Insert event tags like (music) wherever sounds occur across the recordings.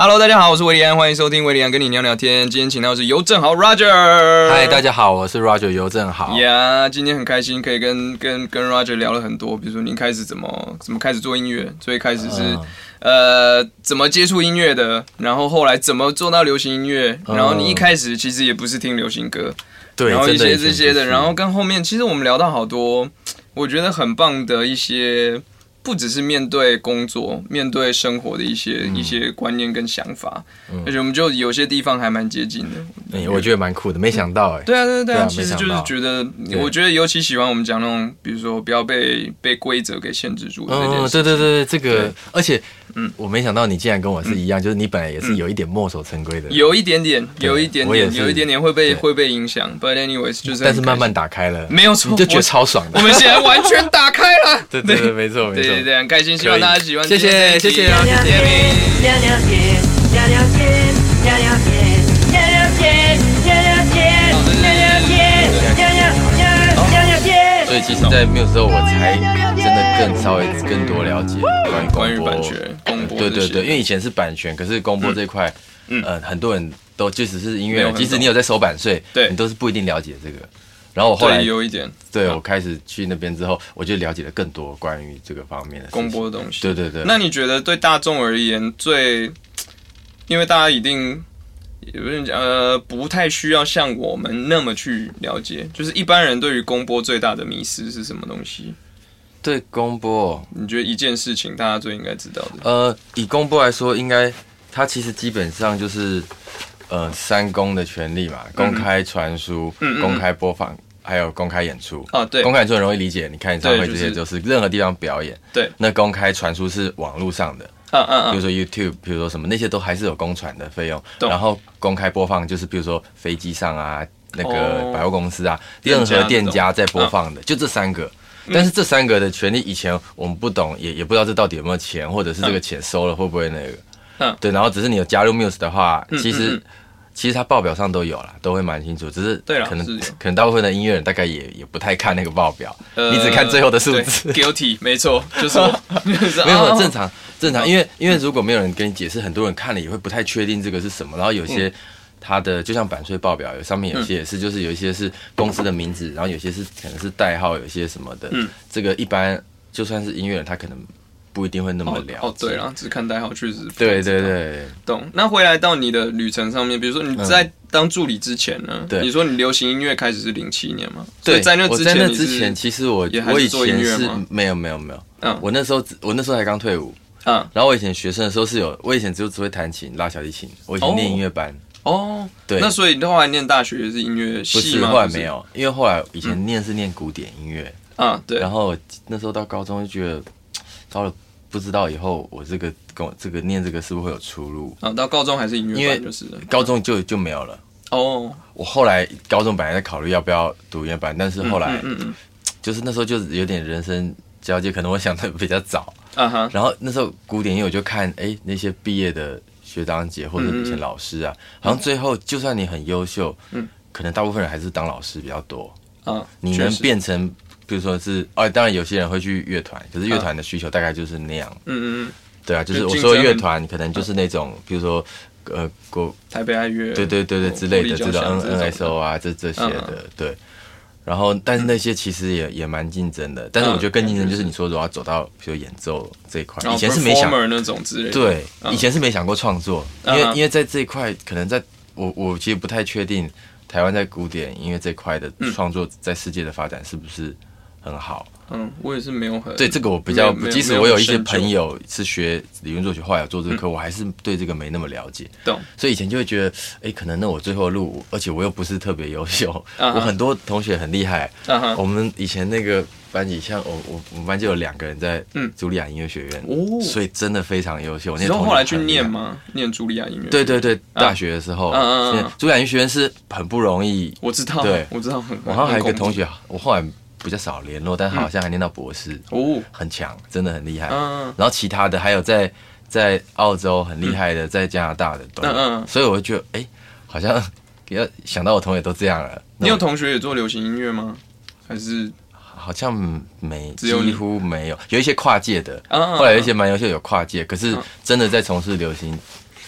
Hello，大家好，我是维里安，欢迎收听维里安跟你聊聊天。今天请到的是尤正豪 Roger。嗨，大家好，我是 Roger 尤正豪。呀，今天很开心可以跟跟跟 Roger 聊了很多，比如说您开始怎么怎么开始做音乐，最开始是、呃怎么接触音乐的，然后后来怎么做到流行音乐，然后你一开始其实也不是听流行歌，对，然后一些这些的，然后跟后面其实我们聊到好多，我觉得很棒的一些。不只是面对工作、面对生活的一些、嗯一些观念跟想法，而且我们就有些地方还蛮接近的。哎我觉得蛮酷的，没想到哎。对啊，对啊对啊，对啊其实就是觉得，我觉得尤其喜欢我们讲那种，比如说不要被被规则给限制住的这件嗯，事。对对对对，这个，而且，嗯嗯，我没想到你竟然跟我是一样，就是你本来也是有一点墨守成规的，有一点点，有一点点，有一点点会被对会被影响。But anyways，就是但是慢慢打开了，心没有错，你就觉得超爽的我。们现在完全打开了。(laughs) 对对对，没错没错。对对对，很开心，希望大家喜欢谢。谢谢谢啊谢谢你。聊聊天，聊聊天，聊聊天，聊聊天，聊聊天，聊聊天，聊聊聊聊聊天。所以其实，在 Muse 之后，我才更稍微更多了解关于关于版权公播对对对，因为以前是版权，可是公播这块，嗯。呃，很多人都即使是音乐即使你有。在收版税，对。你都是不一定了解这个。然后我后来，有一点。嗯对我开始去那边之后，我就了解了更多关于这个方面的公播的东西。对对对，那你觉得对大众而言最，因为大家一定有人讲呃不太需要像我们那么去了解，就是一般人对于公播最大的迷失是什么东西？对公播哦，你觉得一件事情大家最应该知道的？呃，以公播来说，应该它其实基本上就是呃三公的权利嘛，公开传输、嗯嗯嗯公开播放，还有公开演出。啊，对公，开演出很容易理解，你看演唱会这些就是任何地方表演。对，那公开传输是网络上的，嗯嗯嗯，比如说 YouTube，比如说什么那些都还是有公传的费用。懂然后公开播放就是比如说飞机上啊，那哦个百货公司啊，任何店家在播放的，就这三个。嗯但是这三个的权利以前我们不懂，也也不知道这到底有没有钱，或者是这个钱收了会不会那个。嗯对，然后只是你有加入 Muse 的话，嗯其实、嗯嗯其实它报表上都有啦，都会蛮清楚。只是对可能可能大部分的音乐人大概也也不太看那个报表，呃你只看最后的数字。Guilty，没错，就是 (laughs) 没有哦正常正常，因为因为如果没有人跟你解释，很多人看了也会不太确定这个是什么。然后有嗯些它的就像版税报表，有上面有些也是，就是有一些是公司的名字，然后有些是可能是代号，有些什么的。嗯这个一般就算是音乐人，他可能不一定会那么哦了解。哦，对了，只看代号确实对对对，懂。那回来到你的旅程上面，比如说你在当助理之前呢？对你说你流行音乐开始是零七年嘛？对，在那之我在那之前，其实我我以前是没有没有没有，嗯我那时候我那时候才刚退伍，嗯然后我以前学生的时候是有，我以前只有只会弹琴、拉小提琴，我以前念音乐班。哦，对那所以你后来念大学也是音乐不是，系吗？后来没。有，因为后来以前念是念古典音乐，啊，对，然后那时候到高中就觉得，到了不知道以后我这个跟我这个念这个是不是会有出路？啊，到高中还是音乐因为班就是了。高中就就没有了。哦，我后来高中本来在考虑要不要读音乐班，但是后来嗯嗯就是那时候就是有点人生交接，可能我想的比较早。嗯，啊哈，然后那时候古典音乐我就看，哎，那些毕业的学长姐或者以嗯。前老师啊，好像最后就算你很优秀，嗯。可能大部分人还是当老师比较多。啊，你能变成，比如说是哦，当然有些人会去乐团，可是乐团的需求大概就是那样。嗯嗯嗯，对啊，就是我说的乐团可能就是那种，比如说呃国台北爱乐，对对对对哦之类的，这种 N N S O 啊，这这些嗯的对。然后，但是那些其实也也蛮竞争的，但是我觉得更竞争就是你说如果要走到比如演奏这一块，以前是没想那种之类。对，嗯。以前是没想过创作，因为因为在这一块，可能在我我其实不太确定台湾在古典音乐这块的创作在世界的发展是不是很好。嗯，我也是没有很对这个我比较，即使我有一些朋友是学理论作曲，后来有做这个课，我还是对这个没那么了解。懂，所以以前就会觉得，哎，可能那我最后的路，而且我又不是特别优秀，我很多同学很厉害。我们以前那个班级，像我我我们班就有两个人在嗯茱莉亚音乐学院，哦所以真的非常优秀。那些同学之后后来去？念吗？念茱莉亚音乐？对对对，大学的时候，茱莉亚音乐学院是很不容易。我知道，对我知道，很我好像还有一个同，学，我后来比较少联络，但他好像还念到博士，哦，很强，真的很厉害。嗯然后其他的还有在在澳洲很厉害的，在加拿大的都，嗯嗯。所以我就觉得，哎、好像要想到我同学都这样了。你有同学也做流行音乐吗？还是？好像没，几乎没有，有一些跨界的，啊后来有一些蛮优秀有跨界，可是嗯。真的在从事流行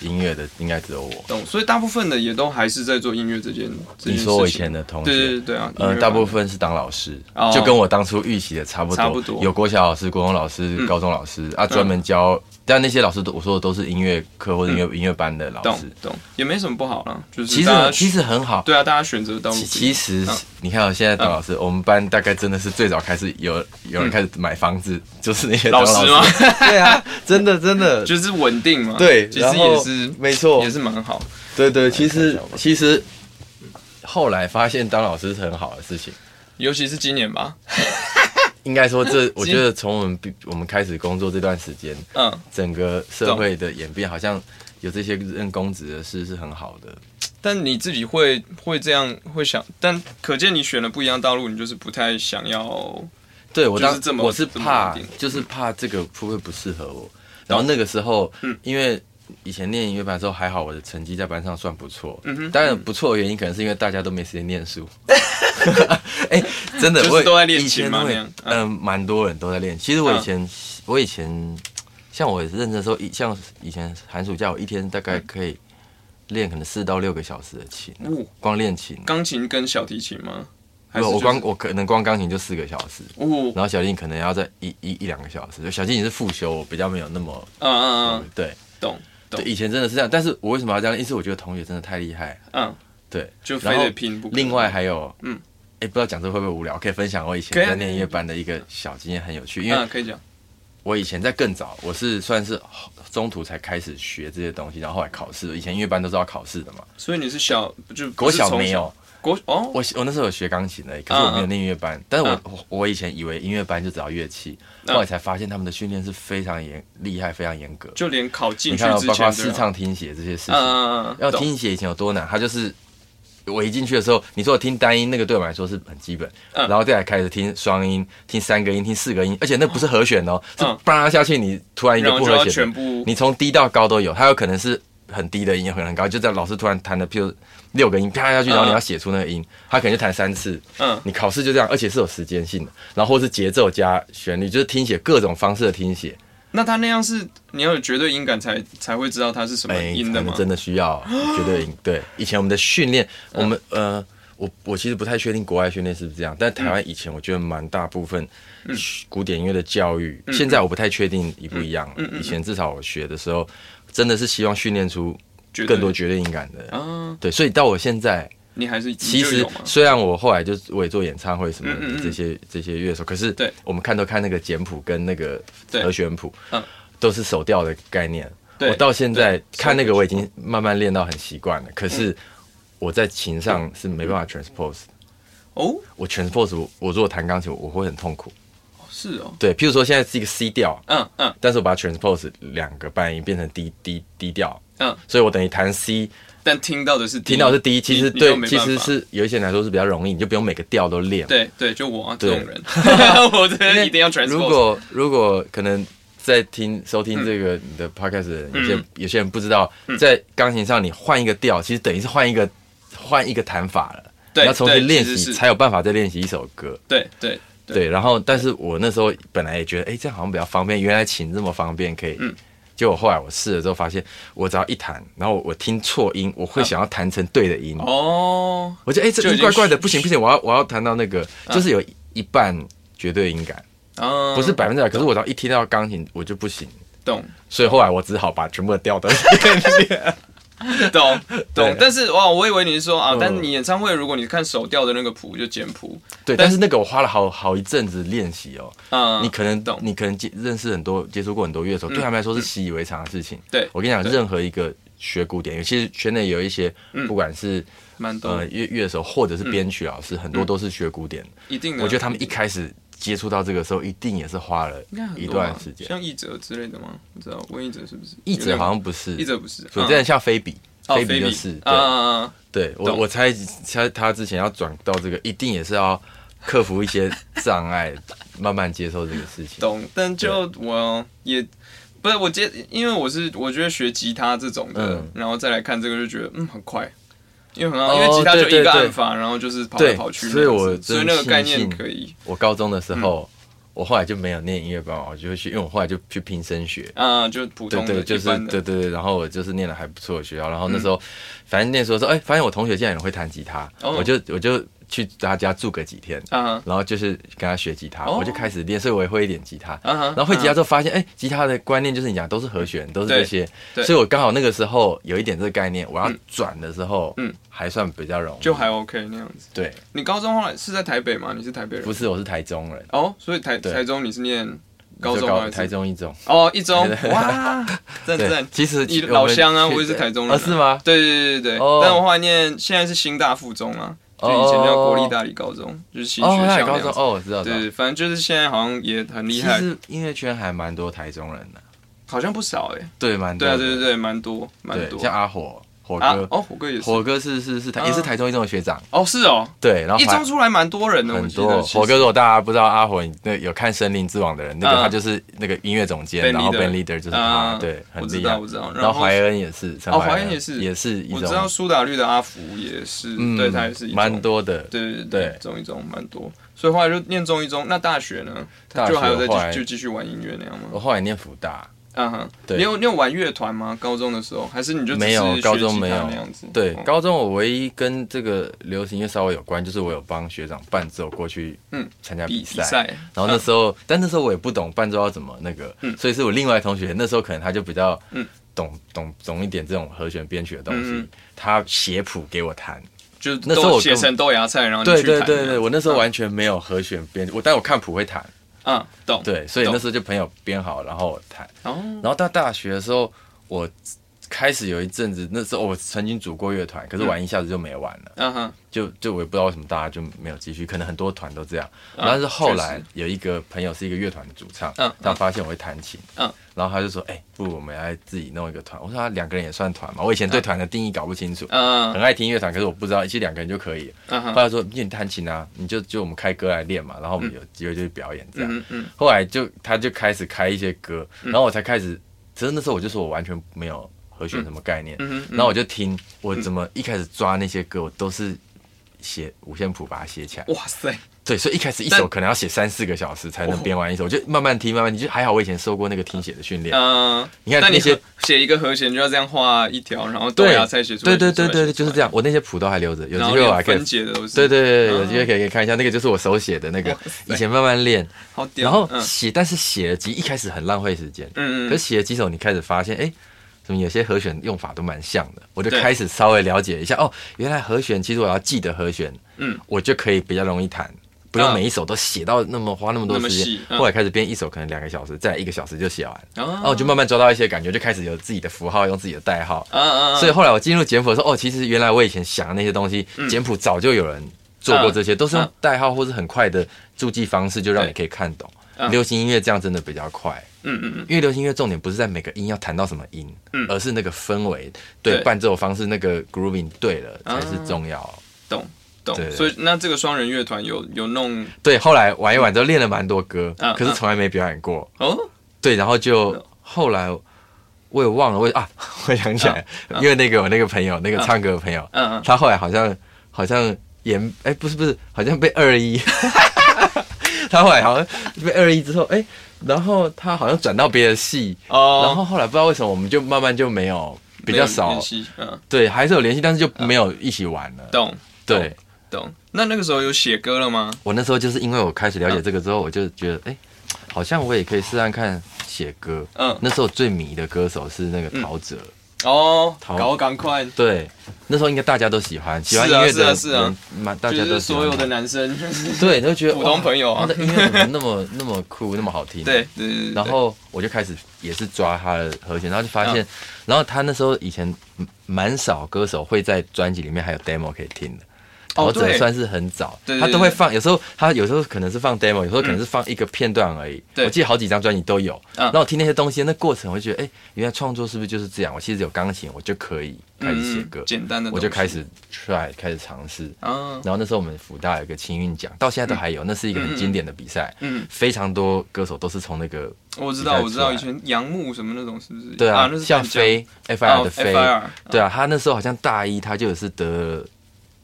音乐的应该只有我。懂，所以大部分的也都还是在做音乐这件。事你说我以前的同学，对对对对啊，呃，大部分是当老师，哦就跟我当初预期的差不多，差不多有国小老师、国中老师、嗯高中老师啊，专门教。但那些老师都我说的都是音乐课或者音乐、音乐班的老懂师。懂，也没什么不好啦，就是其实其实很好。对啊，大家选择的道路其实嗯。你看，我现在当老师，我们班大概真的是最早开始有有人开始买房子，就是那些当老师吗？(laughs) 对啊，真的真的，就是稳定嘛，对，其实也是没错。也，是蛮好。对对，其实其实后来发现当老师是很好的事情。尤其是今年吧，应该说这，(laughs) 我觉得从我们毕我们开始工作这段时间，嗯，整个社会的演变，好像有这些任公职的事是很好的。但你自己会会这样会想，但可见你选了不一样道路，你就是不太想要，对我当就是这么我是怕，就是怕这个会不会不适合我。然后那个时候，嗯因为以前念音乐班的时候还好，我的成绩在班上算不错。嗯哼当然不错的原因可能是因为大家都没时间念书。(laughs) 哎、真的，就是我都在练以前都会琴嘛那样嗯，蛮多人都在练。其实我以前，我以前像我认真的时候，一像以前寒暑假，我一天大概可以练可能四到六个小时的琴，哦，光练琴。钢琴跟小提琴吗？不，我光我可能光钢琴就四个小时，哦，然后小提琴可能要在一一一两个小时。就小提琴是复修，我比较没有那么嗯嗯嗯，对懂懂对，以前真的是这样。但是我为什么要这样？因为我觉得同学真的太厉害，嗯，对，就非得拼不可。另外还有，嗯嗯，哎，不知道讲这会不会无聊？可以分享我以前在念音乐班的一个小经验，很有趣。因为嗯，可以讲，我以前在更早，我是算是中途才开始学这些东西，然后后来考试。以前音乐班都是要考试的嘛，所以你是小就不国小没有。国哦，我我那时候有学钢琴的，可是我没有念音乐班。但是我嗯我我以前以为音乐班就只要乐器，嗯后来才发现他们的训练是非常严厉害、非常严格。就连考进去之包括前，视唱、听写这些事情，要听写以前有多难，他就是我一进去的时候，你说我听单音，那个对我来说是很基本，嗯。然后再来开始听双音，听三个音，听四个音，而且那不是和弦哦，是嗯叭下去，你突然一个不和弦，全部。你从低到高都有，它有可能是很低的音，有可能很高，就在老师突然弹的，譬如六个音啪下去，然后你要写出那个音，他可能就弹三次，嗯。你考试就这样，而且是有时间性的，然后或是节奏加旋律，就是听写各种方式的听写，那他那样是你要有绝对音感才才会知道他是什么哎，音的吗？真的需要绝对音。对，(gasps) 以前我们的训练，我们呃，我我其实不太确定国外训练是不是这样，但台湾以前我觉得蛮大部分古典音乐的教育，现在我不太确定一不一样。以前至少我学的时候，真的是希望训练出更多绝对音感的。啊，对，所以到我现在，你还是其实虽然我后来就我也做演唱会什么嗯嗯嗯。这些这些乐手，可是对。我们看都看那个简谱跟那个和弦谱嗯，都是手调的概念。我到现在看那个我已经慢慢练到很习惯了，可是我在琴上是没办法 transpose 的。哦，我 transpose 我我如果弹钢琴我会很痛苦。是哦，对，譬如说现在是一个 C 调，嗯嗯。但是我把它 transpose 两个半音变成 D D D 调，嗯，所以我等于弹 C 但听到的是低听到是 D，其实对其实是有一些人来说是比较容易，你就不用每个调都练。对对，就我啊这种人，(laughs) (laughs) 我真的一定要 transpose。如果如果可能在听收听这个你的 podcast 的人，有些嗯有些人不知道，在钢琴上你换一个调，其实等于是换一个换一个弹法了。要重新练习，才有办法再练习一首歌。对对对对，然后但是我那时候本来也觉得，哎，这样好像比较方便。原来琴这么方便，可以。嗯结果后来我试了之后，发现我只要一弹，然后我听错音，我会想要弹成对的音。哦，我觉得哎，这怪怪的，不行不行，我要我要弹到那个，就是有一半绝对音感。啊，不是百分之百，可是我只要一听到钢琴，我就不行，懂。所以后来我只好把全部的调都练练。(laughs) (laughs) 懂懂，但是哇，我以为你是说啊但是你演唱会如果你看手调的那个谱就简谱，对，但但是那个我花了好好一阵子练习哦。嗯，你可能懂。你可能接认识很多接触过很多乐手，对他们来说是习以为常的事情。对我跟你讲，任何一个学古典，尤其是圈内有一些嗯。不管是呃乐乐手或者是编曲老师，很多都是学古典。一定的，我觉得他们一开始接触到这个时候，一定也是花了一段时间。像译者之类的吗？不知道问译者是不是？译者好像不是，译者不是，有嗯点像菲比，哦菲比就是啊对。啊啊，对我，我猜猜他之前要转到这个，一定也是要克服一些障碍，慢慢接受这个事情。懂，但就我也不是我接，因为我是我觉得学吉他这种的，嗯然后再来看这个就觉得嗯很快，因为很好，哦因为吉他就一个按法，然后就是跑来跑去那所以，我真所以那个概念可以，我高中的时候，我后来就没有念音乐班，我就会去，因为我后来就去拼升学。啊，就普通的，对对，就是对对对，然后我就是念了还不错的学校，然后那时候、反正念书的时候，哎，发现我同学竟然也会弹吉他，哦。我就我就去他家住个几天，啊然后就是跟他学吉他，哦。我就开始练，所以我也会一点吉他。然后会吉他之后发现，哎、吉他的观念就是你讲都是和弦，都是这些，所以我刚好那个时候有一点这个概念，我要嗯转的时候，嗯嗯，还算比较容易，就还 OK 那样子。对，你高中后来是在台北吗？你是台北人？不是我是台中人，哦，所以台对。台中你是念高中台中一中，哦，一中。哇 (laughs) 对。哇，(laughs) 赞对，。其实你老乡啊，去我也是台中人、哦，是？吗？对对对对对，哦。但我后来念现在是新大附中啊，就以前叫国立大理高中，就是新哦，学校哦那。高中哦，我知道，对，反正就是现在好像也很厉其害，实音乐圈还蛮多台中人的，好像不少哎。对，蛮多对啊，对对对，蛮多蛮多。像阿火火哥，，啊哦，火哥也是。火哥是是是台啊也是台中一中的学长，哦，是哦，对，然后一中出来蛮多人的，很多。火哥，如果大家不知道阿火，那有看《森林之王》的人，那个嗯他就是那个音乐总监然后 band leader 就是他，啊对，很我知道，我。知道。然后怀恩也是，哦怀怀恩也是也是一中我知道，苏打绿的阿福也是，嗯对他也是蛮。多的。对对对对中一中蛮多，所以后来就念中一中。那大学呢？大学就还有在继就继续玩音乐那样吗？我后来念福大，嗯哼，对。你有你有玩乐团吗？高中的时候，还是你就是没有高中没有那样子？对，哦。高中我唯一跟这个流行乐稍微有关，就是我有帮学长伴奏过去，嗯嗯，参加比比赛。然后那时候，但那时候我也不懂伴奏要怎么那个，嗯。所以是我另外同学，那时候可能他就比较嗯。懂懂懂一点这种和弦编曲的东西，他写谱给我弹。就那时候我根都写成豆芽菜，然后对对对对，我那时候嗯。完全没有和弦编，我但我看谱会弹，嗯懂。对，所以那时候就朋友编好，然后我弹。哦。然后到大学的时候，我开始有一阵子，那时候我曾经组过乐团，可是玩一下子就没玩了。嗯哼就就我也不知道为什么大家就没有继续，可能很多团都这样。嗯但是后来有一个朋友是一个乐团的主唱，嗯他发现我会弹琴，嗯然后他就说：“哎、不如我们来自己弄一个团。”我说：“他两个人也算团嘛？”我以前对团的定义搞不清楚，嗯很爱听乐团，可是我不知道，其实两个人就可以了。嗯哼后来说：“你弹琴啊，你就就我们开歌来练嘛，然后我们有机会就去表演这样。嗯嗯后来就他就开始开一些歌，然后我才开始，其实那时候我就说我完全没有和弦什么概念，然后我就听我怎么一开始抓那些歌，我都是写五线谱把它写起来。哇塞，对，所以一开始一首可能要写三四个小时才能编完一首，我就慢慢听，慢慢听。就还好我以前受过那个听写的训练。嗯，你看那些写一个和弦就要这样画一条，然后豆对啊才写出来，对对对对对，就是这样。我那些谱都还留着，有机会我还可以连分。解的都是，对对对，有机会可以可以看一下，那个就是我手写的那个以前慢慢练，好屌。然后嗯写，但是写了几一开始很浪费时间，嗯嗯可是写了几首，你开始发现，哎，怎么有些和弦用法都蛮像的，我就开始稍微了解一下，哦，原来和弦其实我要记得和弦，嗯，我就可以比较容易弹，不用嗯。每一首都写到那么花那么多时间。后来开始编一首可能两个小时，再一个小时就写完，然然后我就慢慢抓到一些感觉，就开始有自己的符号，用自己的代号。嗯嗯，所以后来我进入简谱的时候，哦，其实原来我以前想的那些东西，简谱早就有人做过这些，都是用嗯。代号或是很快的注记方式，就让你可以看懂。嗯。流行音乐这样真的比较快，嗯嗯嗯，因为流行音乐重点不是在每个音要弹到什么音，嗯。而是那个氛围，对对。伴奏方式那个 grooving 对了才是啊重要。懂懂。对。所以那这个双人乐团有有弄对，后来玩一玩之后练了蛮多歌，嗯可是从来没表演过。哦，对，然后就后来我也忘了，我 (laughs) 也啊，我想起来，因为那个我那个朋友，那个唱歌的朋友，嗯嗯他后来好像好像演，哎、不是不是，好像被二一，(laughs) (laughs) 他后来好像被二一之后，哎、然后他好像转到别的系，哦，然后后来不知道为什么，我们就慢慢就没有比较少联，系，嗯，对，还是有联系，但是就没有一起玩了。懂对懂。那那个时候有写歌了吗？我那时候就是因为我开始了解这个之后，我就觉得，哎、好像我也可以试试看写歌。嗯，那时候最迷的歌手是那个陶喆，哦，好搞赶快，对，那时候应该大家都喜欢，喜欢音乐的是啊是啊。人，蛮大家都就是所有的男生，(laughs) 对，都觉得 (laughs) 普通朋友啊。哇他的音乐怎么那么 (laughs) 那么酷，那么好听？对。对对对，然后我就开始也是抓他的和弦，然后就发嗯现，然后他那时候以前蛮少歌手会在专辑里面还有 demo 可以听的。哦对陶喆算是很早，他都会放，有时候他有时候可能是放 demo，有时候可能是放一个片段而已。对。我记得好几张专辑都有。嗯。然后我听那些东西，那过程我就觉得，哎，原来创作是不是就是这样？我其实有钢琴，我就可以开始写歌嗯，简单的，我就开始 try 开始尝试。啊，然后那时候我们福大有一个青运奖，到现在都还有，那是一个很经典的比赛，嗯，非常多歌手都是从那个我知道我知道，以前杨牧什么那种是不是？对啊，像飞 FIR 的飞对啊，他那时候好像大一他就有是得，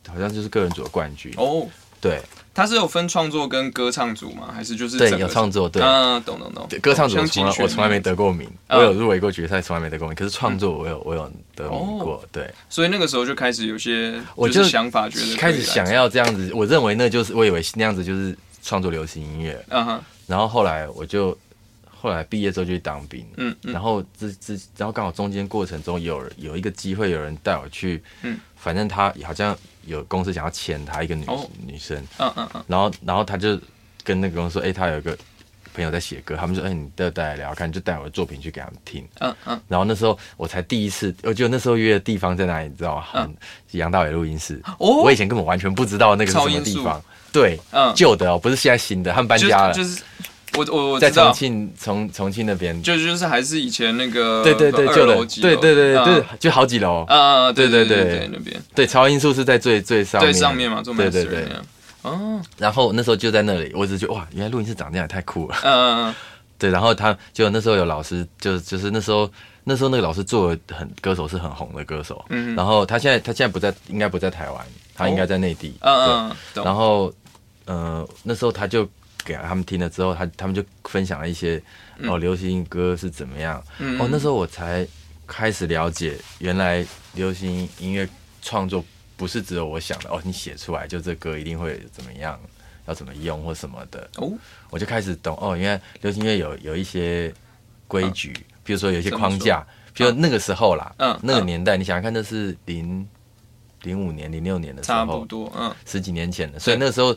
好像就是个人组的冠军，哦，对，他是有分创作跟歌唱组吗？还是就是对有创作对。嗯，懂懂懂。对。歌唱组从来我从来没得过名，嗯我有入围过决赛，从来没得过名。可是创作我有我有得名哦。过，对，所以那个时候就开始有些我就想法，觉得开始想要这样子。我认为那就是我以为那样子就是创作流行音乐，嗯哼，然后后来我就后来毕业之后就去当兵，嗯嗯。然后这这然后刚好中间过程中有人有一个机会，有人带我去，嗯。反正他好像有公司想要签他一个女、哦女生，嗯嗯嗯，然后然后他就跟那个公司说，哎、他有一个朋友在写歌，他们说，哎、你带带来聊聊看，就带我的作品去给他们听。嗯嗯，然后那时候我才第一次，我记得那时候约的地方在哪里，你知道吗？嗯杨大伟录音室。哦我以前根本完全不知道那个是什么地方。对，嗯旧的哦，不是现在新的，他们搬家了，就是我我我在重，庆重重庆那边。就就是还是以前那个对对对，旧的，楼对对对对就好几楼。啊，对对对对对对，那边。对，超音速是在最最上面，对上面嘛，做对对对。哦，然后那时候就在那里，我只是觉得哇，原来录音室长这样也太酷了。嗯嗯嗯。(laughs) 对，然后他就那时候有老师，就就是那时候那时候那个老师做的很歌手是很红的歌手，嗯然后他现在他现在不在，应该不在台湾，他应该在内地。嗯嗯嗯，然后呃那时候他就给他们听了之后，他他们就分享了一些哦流行歌是怎么样。嗯。哦，那时候我才开始了解，原来流行音乐创作不是只有我想的。哦，你写出来就这歌一定会怎么样，要怎么用或什么的。哦，我就开始懂哦，原来流行音乐有有一些规矩，比如说有一些框架，比如那个时候啦，嗯。那个年代，你想想看，那是零零五年、零六年的时差不候，多，嗯。十几年前的，所以那时候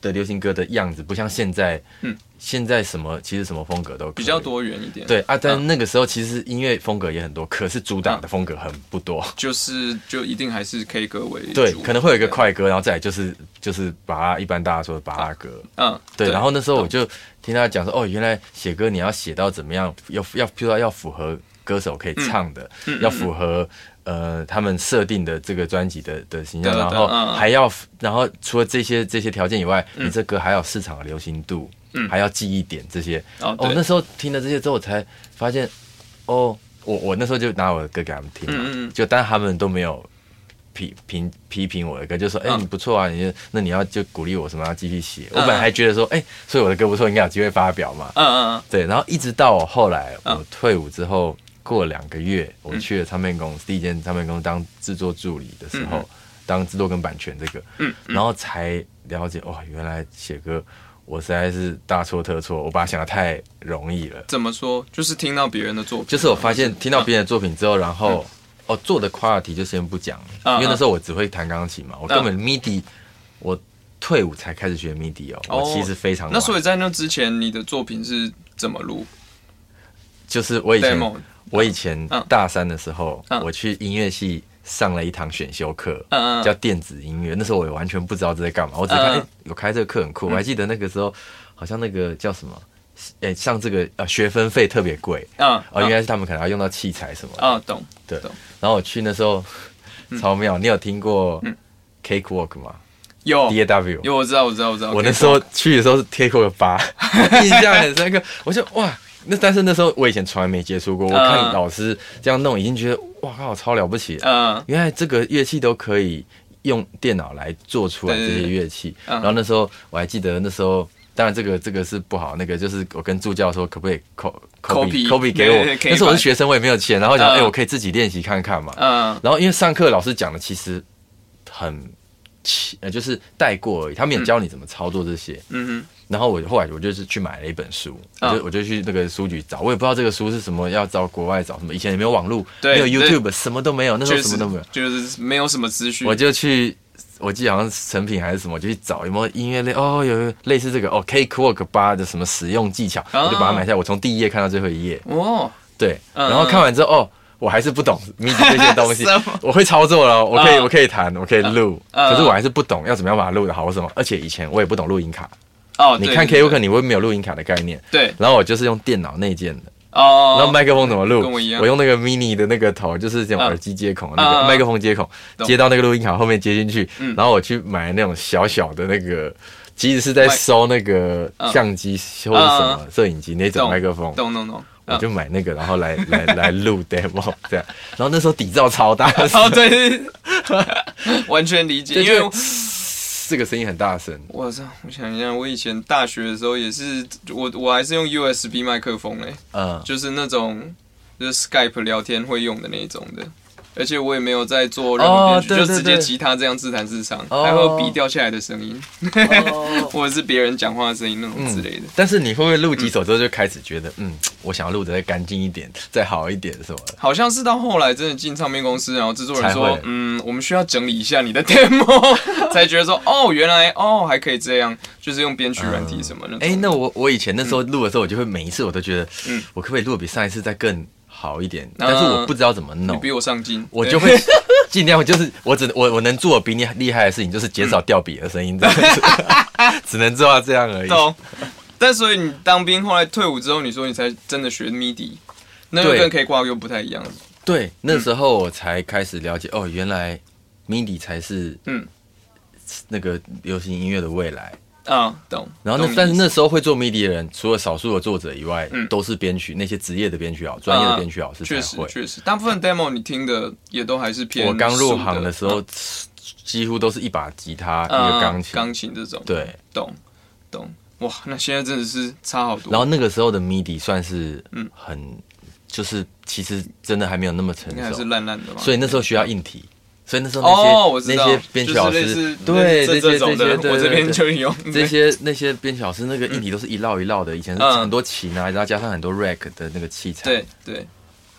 的流行歌的样子不像现在，嗯。现在什么其实什么风格都比较。多元一点。对啊，但嗯。那个时候其实音乐风格也很多，可是主打的风格很不多。就是就一定还是 K 歌为主，对，可能会有一个快歌，然后再来就是就是把它一般大家说的把它歌，嗯，对，然后那时候我就听他讲说，哦，原来写歌你要写到怎么样，要要，譬如说要符合歌手可以唱的，嗯。要符合呃他们设定的这个专辑的的形象，然后还要，然后除了这些这些条件以外，你这歌还要市场的流行度，嗯还要记忆点这些。哦哦，那对，时候听了这些之后，我才发现，哦，我我那时候就拿我的歌给他们听就但他们都没有。批评批评我的歌，就说：“哎、嗯你不错啊，你就那你要就鼓励我什么要继续写。我嗯本来还觉得说，哎、所以我的歌不错，应该有机会发表嘛。嗯嗯对，然后一直到我后来嗯我退伍之后，过了两个月，我去了唱片公司，第一间唱片公司当制作助理的时候，嗯当制作跟版权这个，嗯然后才了解，哇，原来写歌我实在是大错特错，我把它想的太容易了。怎么说？就是听到别人的作品，就是我发现听到别人，的作品之后，然后、哦做的 quality 就先不讲，嗯因为那时候我只会弹钢琴嘛，我根本 MIDI 我退伍才开始学 MIDI 哦，哦。我其实非常那所以在那之前，你的作品是怎么录？就是我以前？我以前嗯大三的时候，嗯我去音乐系上了一堂选修课，叫电子音乐。那时候我也完全不知道这在干嘛，我只看、有开这个课很酷。我还记得那个时候好像那个叫什么，哎、上这个呃学分费特别贵嗯哦，应该是他们可能要用到器材什么的。啊，懂，对懂，然后我去那时候超妙，你有听过嗯 Cakewalk 吗有？D A W。有，我知道，我知道，我知道。我那时候去的时候是 Cakewalk 八，(laughs) 印象很深刻。我就哇，那但是那时候我以前从来没接触过，我看嗯老师这样弄，已经觉得哇靠，超了不起。嗯原来这个乐器都可以用电脑来做出来这些乐器。嗯然后那时候我还记得那时候。当然，这个这个是不好。那个就是我跟助教说，可不可以 co Copy copy 给我那时候我是版学生，我也没有钱。然后想，嗯哎，我可以自己练习看看嘛。嗯然后因为上课老师讲的其实很轻，呃，就是带过而已，他没有教你怎么操作这些。嗯然后我后来我就是去买了一本书，我嗯就我就去那个书局找，我也不知道这个书是什么，要找国外找什么，以前也没有网络，对没有 YouTube，什么都没有，那时候什么都没有，就是没有什么资讯。我就去。我记得好像是成品还是什么，我就去找有没有音乐类哦，有类似这个哦，Cakewalk 八的什么使用技巧，哦我就把它买下来。我从第一页看到最后一页，哦，对，嗯然后看完之后哦，我还是不懂 MIDI 这些东西，(laughs) 我会操作了，我可以嗯我可以弹，我可以录，嗯可是我还是不懂要怎么样把它录的好什么，而且以前我也不懂录音卡，哦，你看对对。Cakewalk 你会没有录音卡的概念，对。然后我就是用电脑内建的，哦，然后麦克风怎么录？跟我一样。用那个 mini 的那个头，就是这种嗯耳机接孔，嗯那个嗯麦克风接孔，接到那个录音卡后面接进去嗯，然后我去买那种小小的那个，其实是在收那个嗯相机或者什么摄影机那种懂麦克风，懂懂懂。我就买那个，然后来来来录 demo 这样，然后那时候底噪超大，(laughs) 哦，对，(laughs) 完全理解，因为就这个声音很大声。我操！我想一下，我以前大学的时候也是，我我还是用 USB 麦克风嘞，嗯，就是那种就是 Skype 聊天会用的那一种的。而且我也没有在做任何编曲，哦对对就直接吉他这样自弹自唱，哦。还会有笔掉下来的声音，哦。(laughs) 或者是别人讲话的声音那种之类的。但是你会不会录几首之后就开始觉得，嗯，我想要录的再干净一点，再好一点什么的？好像是到后来真的进唱片公司，然后制作人说，嗯，我们需要整理一下你的 (laughs) demo，才觉得说，哦，原来哦还可以这样，就是用编曲软体什么的。哎、那我我以前那时候录的时候，我就会每一次我都觉得，嗯。我可不可以录的比上一次再更好一点？嗯但是我不知道怎么弄，你比我上进，我就会 (laughs) 尽量就是我只我我能做比你厉害的事情，就是减少掉笔的声音，这样子，(laughs) 只能做到这样而已。懂。但所以你当兵后来退伍之后，你说你才真的学 MIDI，那又跟可以挂又不太一样。对，那时候我才开始了解，哦，原来 MIDI 才是嗯那个流行音乐的未来。啊，懂。懂然后那但是那时候会做 MIDI 的人，除了少数的作者以外，嗯都是编曲那些职业的编曲老专业的编曲老师才确实会。确实，大部分 demo 你听的也都还是偏我刚入行的时候，几乎都是一把吉他、一嗯个钢琴，钢琴这种，对。懂懂。哇，那现在真的是差好多。然后那个时候的 MIDI 算是嗯很，就是其实真的还没有那么成熟还是熟，烂烂的嘛。所以那时候需要硬体，所以那时候那些、那些编曲老就是类师，对这这些这些，对我这边就有。(laughs) 这些那些编曲老师那个硬体都是一绕一绕的，以前是嗯很多琴啊，然后加上很多 rack 的那个器材，对对，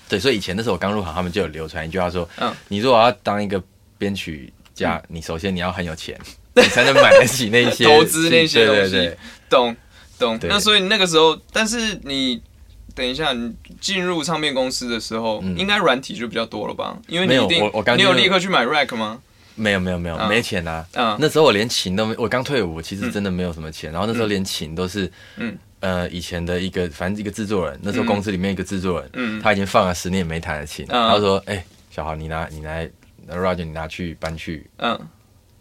对，所以以前那时候我刚入行，他们就有流传一句话说，嗯。你如果要当一个编曲家，你首先你要很有钱，(laughs) 你才能买得起那些 (laughs) 投资那些东西。对懂懂。对。那所以那个时候，但是你等一下，你进入唱片公司的时候，嗯应该软体就比较多了吧？因为你定我我刚你有立刻去买 rack 吗？没有没有没有、嗯没钱啊。嗯那时候我连琴都没，我刚退伍，其实真的没有什么钱。然后那时候连琴都是，嗯呃，以前的一个反正一个制作人，那时候公司里面一个制作人，嗯他已经放了十年没弹的琴，嗯他说：“哎、小豪，你拿你拿，Roger，你拿去搬去。”嗯，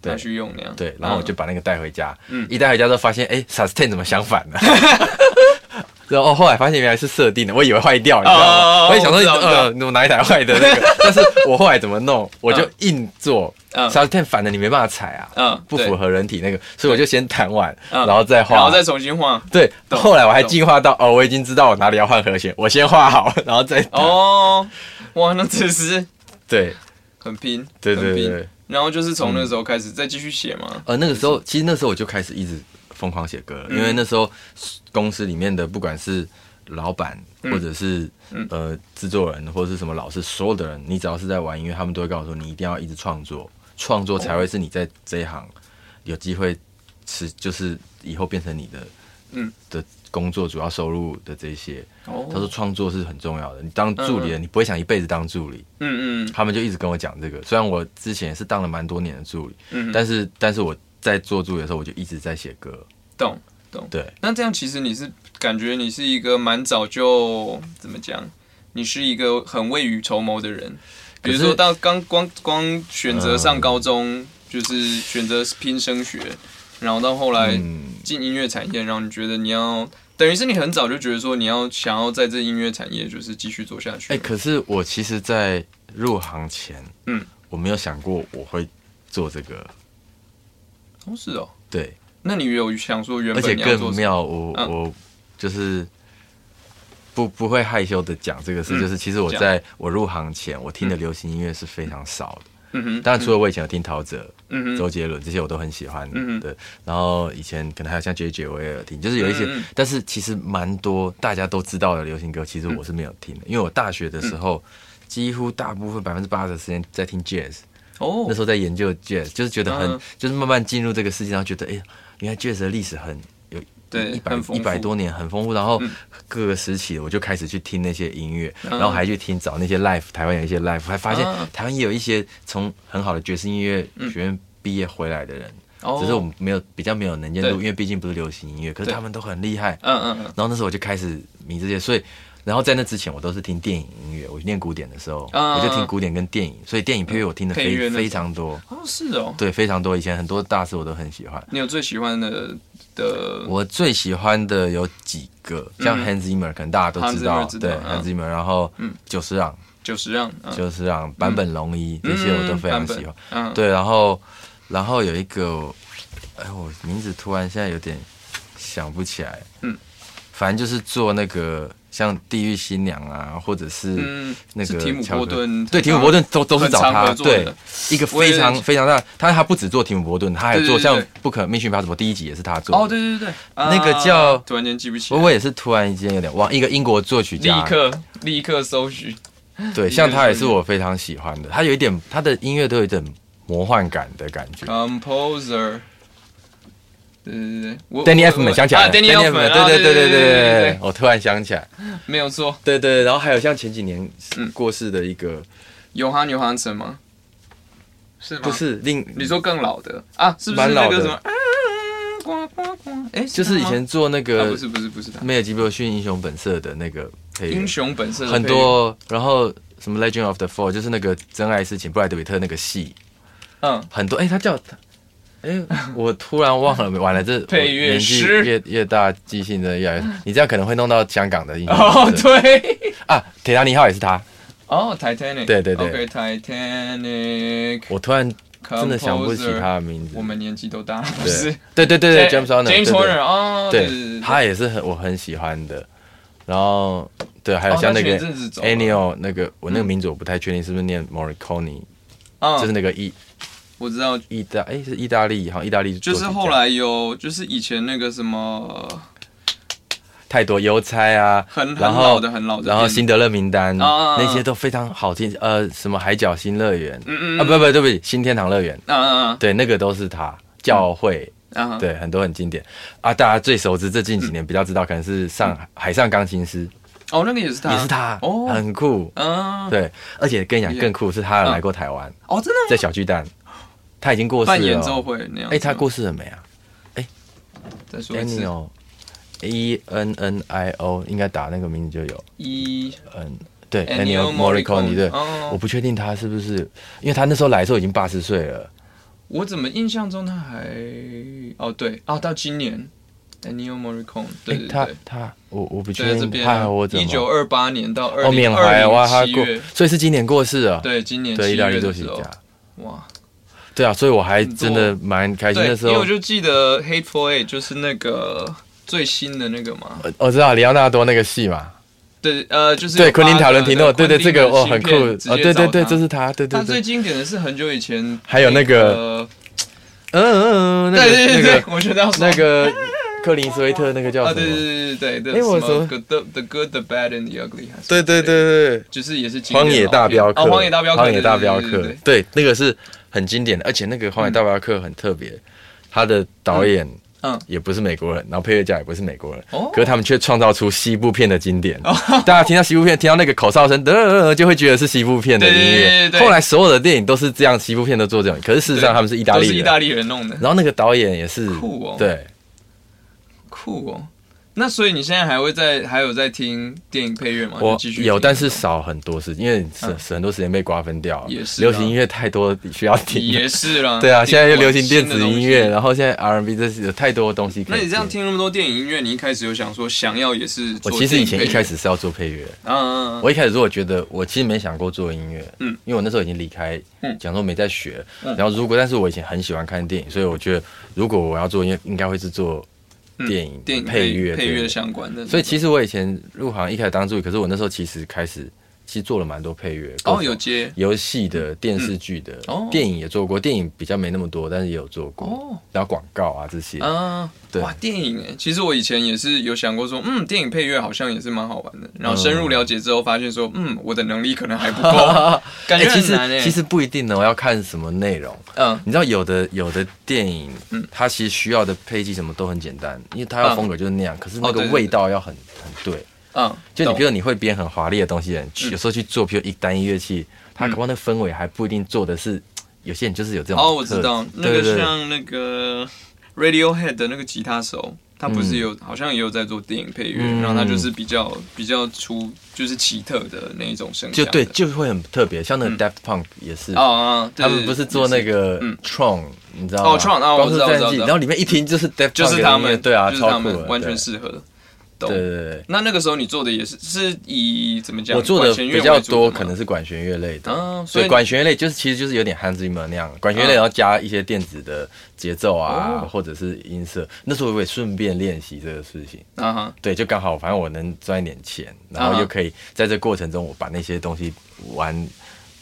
对拿去用那样。对，然后我就把那个带回家，嗯一带回家之后发现，哎、s u s t a i n 怎么相反了？(laughs) 然后后来发现原来是设定的，我以为坏掉，你知道吗？哦我也想说，呃，我哪一台坏的那个？(laughs) 但是我后来怎么弄，我就硬做嗯 s u s t a i n 反的你没办法踩啊，嗯，不符合人体那个，所以我就先弹完，嗯然后再画，然后再重新画。对。懂后来我还进化到，哦，我已经知道我哪里要换和弦，我先画好，然后再。哦，哇，那真是对很拼，对对对。然后就是从那时候开始再继续写嘛。呃，那个时候其实那时候我就开始一直疯狂写歌因为那时候公司里面的不管是老板嗯。或者是、嗯。呃制作人或者是什么老师，所有的人，你只要是在玩音乐，他们都会告诉我说，你一定要一直创作，创作才会是你在这一行有机会是就是以后变成你的嗯。的工作主要收入的这些。哦。他说创作是很重要的，你当助理的，你不会想一辈子当助理。嗯嗯。他们就一直跟我讲这个，虽然我之前也是当了蛮多年的助理，嗯，但是但是我在做助理的时候，我就一直在写歌。懂懂。对，那这样其实你是感觉你是一个蛮早就怎么讲？你是一个很未雨绸缪的人。比如说，到刚光光选择上高中，就是选择拼升学，然后到后来嗯，进音乐产业，然后你觉得你要，等于是你很早就觉得说你要想要在这音乐产业就是继续做下去。哎、可是我其实，在入行前，嗯，我没有想过我会做这个，哦是哦，对，那你有想说原而且？更妙，我、嗯。我就是不不会害羞的讲这个事，嗯就是其实我在我入行前，我听的流行音乐是非常少的。嗯哼，当然，除了我以前有听陶喆、周杰伦这些，我都很喜欢嗯的。然后以前可能还有像 J J 我也有听，就是有一些，但是其实蛮多大家都知道的流行歌，其实我是没有听的，因为我大学的时嗯。候。几乎大部分百分之八十的时间在听 jazz，哦。那时候在研究 jazz，就是觉得很，嗯。就是慢慢进入这个世界，然后觉得，哎、呀，原来 jazz 的历史很有对一百一百多年，很丰富。然后嗯。各个时期，我就开始去听那些音乐，嗯然后还去听找那些 live，台湾有一些 live，还发现嗯。台湾也有一些从很好的爵士音乐学院毕业回来的人，哦。只是我们没有比较没有能见度，因为毕竟不是流行音乐，可是他们都很厉害。嗯嗯嗯，然后那时候我就开始迷这些，所以。然后在那之前，我都是听电影音乐。我念古典的时候，嗯我就听古典跟电影，所以电影配乐我听的非非常多。哦是哦，对，非常多。以前很多大师我都很喜欢。你有最喜欢的的我最喜欢的有几个，像嗯 Hans Zimmer，可能大家都知道，Hans Zimmer 然后嗯久石让、九十让，嗯久石让、坂本龙一这些我都非常喜欢。嗯，对，然后然后有一个哎，我名字突然现在有点想不起来。嗯，反正就是做那个像《地狱新娘》啊，或者是嗯那个是提姆波顿对，提姆波顿都都是找他，对的，一个非常非常大。他他不止做提姆波顿，他还做像不可命运 Possible》第一集也是他做。哦，对对对对，那个叫啊突然间记不起，我我也是突然间有点忘，一个英国作曲家，立刻立刻搜寻。对，像他也是我非常喜欢的，他有一点他的音乐都有一点魔幻感的感觉。Composer，对对对，我 Danny Elfman 想起来，Danny Elfman，对啊对对对对对对，我突然想起来，没有错，对对，然后还有像前几年嗯过世的一个，有哈牛汉城吗？是吗？不，是另你说更老的啊？是不是那个什么？哎，就是以前做那啊，个不是不是不是他，梅尔吉伯逊英雄本色的那个英，雄本色很，多，然后什么 Legend of the Four 就是那个真爱事情布莱德比特那个戏，嗯，很多，哎，他叫。(laughs) 哎，我突然忘了，完了，这 (laughs) 配乐我年纪师越越大，记性的越来越，你这样可能会弄到香港的音乐。(laughs) 哦对，啊，铁达尼号也是他，哦，Titanic，对对对，OK，Titanic，我突然真的想不起他的名字。我。们年纪都大，不对。是对对对对，James Horner，James 对对 Horner 哦，对他也是很我很喜欢的。然后对，还有哦像那个他前阵子走了。Ennio 那个，我那个名字我不太确定是不是念 Morricone，嗯。就是那个意我知道，意大哎是意大利，好像意大利就是后来有，就是以前那个什么太多邮差啊，很老的很老的，然后辛德勒名单啊啊啊。那些都非常好听，呃，什么海角新乐园。嗯嗯啊，不不对不起，新天堂乐园，嗯嗯对，那个都是他教会。嗯嗯，对，很多很经典。啊，大家最熟知，这近几年比较知道，可能是上海上钢琴师，哦，那个也是他，也是他，哦，很酷。嗯，对，而且跟你讲更酷是他来过台湾，哦，真的在小巨蛋，他已经过世了办演奏哦。会那样，哎，他过世了没啊再说一次，？Ennio E N N I O 应该打那个名字就有，Ennio Morricone，对，哦我不确定他是不是，因为他那时候来的时候已经八十岁了。我怎么印象中他还哦对哦到今年 Ennio Morricone 对哎，他他我我不确定边他还活着一九？二八年到二哦，零缅怀哇，他过所以是今年过世啊。对今年对，七意大利作曲家。哇，对啊，所以我还真的蛮开心。对，那时候因为我就记得 Hateful Eight 就是那个最新的那个嘛，我我知道里奥纳多那个戏嘛，对呃就是对，有昆汀塔伦提诺，对对，这个哦很酷。昆汀的芯哦，对对对，这是他，对对他最对，经典的是很久以前，还有那个个嗯嗯嗯，那对对对我觉得那个克林斯威特那个叫啊，什么？对对对对对，哎我什么说 the the good the bad and the ugly，对对对对对，就是也是荒野大镖客，哦，荒野大镖客，荒野大镖客。对，那个是很经典的，而且那个荒野大镖客很特别，他的导演。嗯也不是美国人，然后配乐家也不是美国人，哦可是他们却创造出西部片的经典。大家听到西部片，听到那个口哨声，得，就会觉得是西部片的音乐。后来所有的电影都是这样，西部片都做这种，可是事实上他们是意大利人。意大利人弄的，然后那个导演也是酷哦对，酷哦。那所以你现在还会在还有在听电影配乐吗？我继续有，但是少很多时间，因为是嗯是很多时间被瓜分掉了。也是啊流行音乐太多需要听。也是啦。(laughs) 对啊，现在又流行电子音乐，然后现在 R&B 这是有太多东西可以。那你这样，听那么多电影音乐，你一开始有想说想要也是我其实以前？一开始是要做配乐，嗯，嗯嗯我一开始如果觉得我其实没想过做音乐，嗯嗯，因为我那时候已经离开，嗯讲说没在学，嗯然后如果但是我以前很喜欢看电影，所以我觉得如果我要做音乐，应该会是做嗯电影、电影配乐配乐相关的。所以其实我以前入行一开始当助理，可是我那时候其实开始其实做了蛮多配乐，各哦有接。游戏的、电视剧的、哦。电影也做过，电影比较没那么多，但是也有做过，哦。然后广告啊这些，啊，对。哇，电影哎，其实我以前也是有想过说，嗯，电影配乐好像也是蛮好玩的。然后深入了解之后，发现说，嗯，我的能力可能还不够，(laughs) 感觉哎其实很难哎。其实不一定呢，我要看什么内容。嗯。你知道有的有的电影，嗯。它其实需要的配器什么都很简单，因为它要嗯风格就是那样，可是那个味道要很很对。嗯，就你比如你会编很华丽的东西的人，嗯。有时候去做，比如一单一乐器，它可能那氛围还不一定做的是，有些人就是有这种哦，我知道，那个像那个 Radiohead 的那个吉他手，他不是有、好像也有在做电影配乐，嗯。然后他就是比较比较出就是奇特的那一种声响的，就对，就会很特别。像那个嗯。Daft Punk 也是，哦啊，他们不是做那个嗯。Tron，你知道吗？哦，Tron，哦我光知道然后里面一听就是 Daft Punk 就是他们，对啊，就是他们完全适合。懂对对对。那那个时候你做的也是是以怎么讲？我做的比较多，可能是管弦乐类的。啊，所对，以管弦乐类就是其实就是有点 Hans Zimmer 那样，管弦乐然后加一些电子的节奏啊，哦或者是音色。那时候我也顺便练习这个事情。啊哈，对，就刚好，反正我能赚一点钱，然啊后又可以在这过程中，我把那些东西玩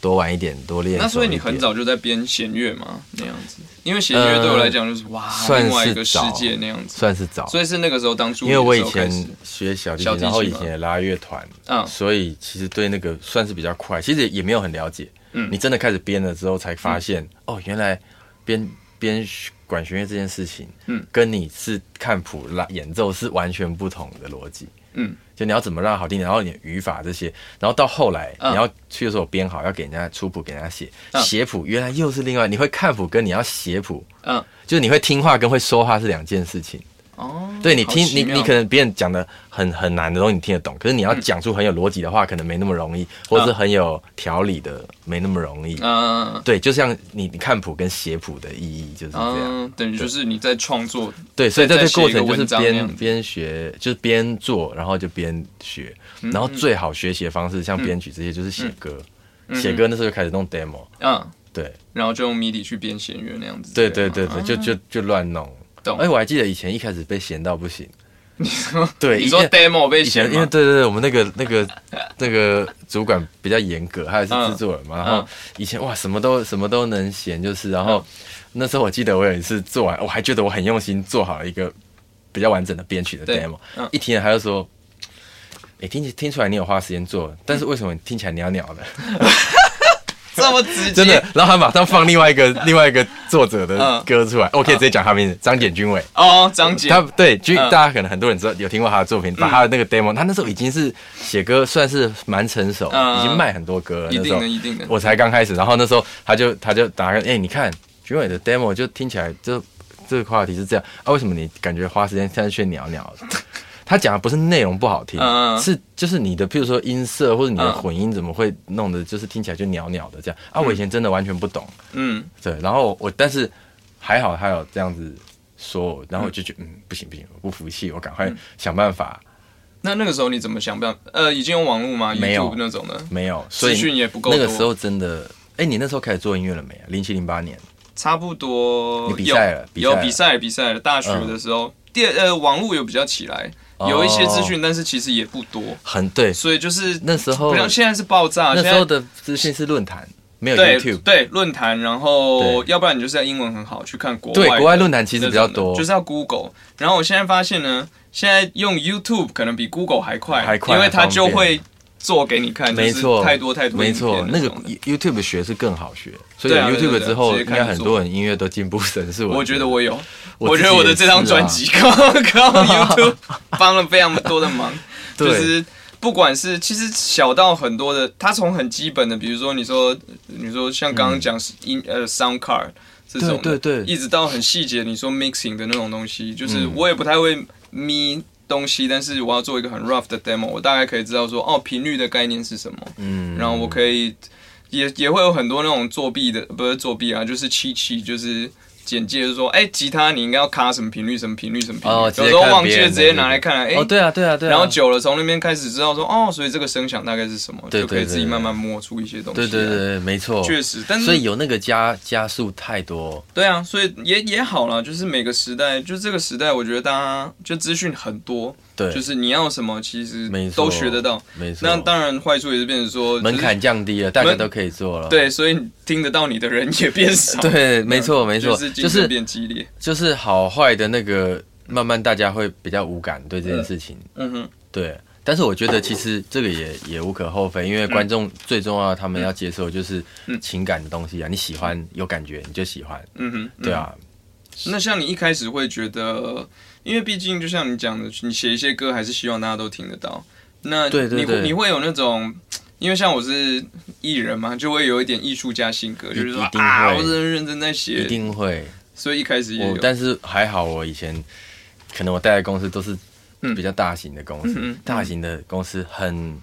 多玩一点，多练。那所以你很早就在编弦乐吗，那样子，因为弦乐对我来讲就是哇，算是另外一个世界那样子，算是早，所以是那个时候当助理因为我以前学小提琴，小提琴然后以前也拉乐团，嗯。所以其实对那个算是比较快，其实也没有很了解。嗯。你真的开始编了之后，才发现、哦，原来编编管弦乐这件事情，嗯。跟你是看谱拉演奏是完全不同的逻辑。嗯，就你要怎么让好听点，然后你语法这些，然后到后来、嗯。你要去的时候编好，要给人家出谱，给人家写嗯。写谱，原来又是另外，你会看谱跟你要写谱，嗯。就是你会听话跟会说话是两件事情。哦，对你听你你可能别人讲的很很难的东西你听得懂，可是你要讲出很有逻辑的话，可能没那么容易，或者是很有条理的没那么容易。嗯对，就像你你看谱跟写谱的意义就是这样。嗯，等于就是你在创作，对，所以在这过程就是边边学，就是边做，然后就边学，嗯然后最好学习的方式像编曲这些就是写歌，嗯写歌那时候就开始弄 demo，嗯，对。然后就用 MIDI 去编弦乐那样子，对对对吗？对，就就就乱弄。懂哎，我还记得以前一开始被嫌到不行。你说对，你说 demo 被以前写吗？因为对对对，我们那个那个 (laughs) 那个主管比较严格，他也是制作人嘛。然后嗯以前哇，什么都什么都能嫌，就是然后那时候我记得我有一次做完，我还觉得我很用心做好了一个比较完整的编曲的 demo，嗯一听他就说。哎，听起听出来你有花时间做，但是为什么听起来袅袅的？(laughs) 这么直接，真的，然后他马上放另外一个 (laughs) 另外一个作者的嗯歌出来，我可以直接讲他名字，张简君伟。哦，张简，他对，就嗯。大家可能很多人知道有听过他的作品，把他的那个 demo，他那时候已经是写歌算是蛮成熟，嗯已经卖很多歌了。那时候。一定的，一定的，我才刚开始，然后那时候他就他就打开，哎，你看君伟的 demo 就听起来就这个话题是这样啊，为什么你感觉花时间在去袅袅的？他讲的不是内容不好听，是就是你的，譬如说音色或者你的嗯混音怎么会弄的，就是听起来就袅袅的这样啊？我以前真的完全不懂，嗯对，然后我但是还好他有这样子说我，然后我就觉得嗯不行不行，我不服气，我赶快想办法。那那个时候你怎么想？办法呃，已经有网络吗？没有那种的，没有，所以资讯也不够。那个时候真的，哎，你那时候开始做音乐了没啊？零七零八年，差不多你比赛了有有比赛比赛了。大学的时候，第二呃网络有比较起来，哦有一些资讯，但是其实也不多，很对，所以就是那时候不像现在是爆炸，那现在时候的资讯是论坛，没有对 YouTube。对论坛，然后要不然你就是要英文很好去看国外对国外论坛其实比较多。就是要 Google。然后我现在发现呢，现在用 YouTube 可能比 Google 还快，还快因为它就会做给你看，就是没错，太多太多没错，那个种 YouTube 学是更好学，所以 YouTube 之后，应该很多人音乐都进步神速。我觉得我有，我我觉得我的这张专辑 (laughs) 靠靠 (laughs) YouTube 帮了非常多的忙，(laughs) 就是不管是其实小到很多的，它从很基本的，比如说你说你说像刚刚讲音、呃 sound card 这种对对对。一直到很细节，你说 mixing 的那种东西，就是嗯。我也不太会咪东西，但是我要做一个很 rough 的 demo，我大概可以知道说哦频率的概念是什么，嗯。然后我可以也也会有很多那种作弊的，不是作弊啊，就是七七，就是简介，就是说，哎、吉他你应该要卡什么频率，什么频率，什么频率，哦有时候忘记了直接拿来看来，哎、哦，对啊，对啊，对啊。然后久了从那边开始知道说，哦，所以这个声响大概是什么，对就可以自己慢慢摸出一些东西、对对对，对，没错。确实，但是所以有那个加加速太多，对啊，所以也也好了，就是每个时代，就这个时代，我觉得大家就资讯很多，对，就是你要什么，其实都学得到。没错。那当然坏处也是变成说门槛降低了，大家都可以做了。对，所以听得到你的人也变少。对，没错没错，就是就是变激烈。就是好坏的那个，慢慢大家会比较无感对这件事情。嗯哼，对，但是我觉得其实这个也也无可厚非，因为观众最重要，他们要接受就是嗯情感的东西啊，你喜欢有感觉你就喜欢，嗯哼，对啊，那像你一开始会觉得，因为毕竟就像你讲的，你写一些歌还是希望大家都听得到。那对对对。你会有那种，因为像我是艺人嘛，就会有一点艺术家性格，就是说啊，会。我是认真在写。一，定会。所以一开始也但是还好，我以前可能我待的公司都是嗯。比较大型的公司，大型的公司很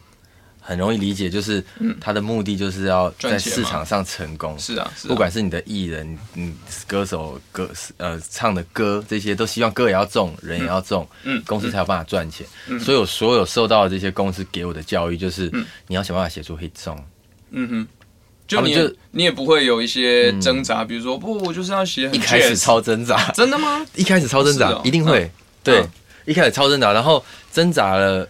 很容易理解，就是他的目的就是要在市场上成功。是啊，是啊。不管是你的艺人、嗯歌手、歌呃唱的歌这些，都希望歌也要中，人也要中，嗯公司才有办法赚钱。所以我所有受到的这些公司给我的教育，就是、你要想办法写出 hit song。嗯哼，就你就你也不会有一些挣扎，比如说不，我就是要写一开始超挣扎，真的吗？(laughs) 一开始超挣扎，哦。一定会、对、嗯一开始超挣扎，然后挣扎了。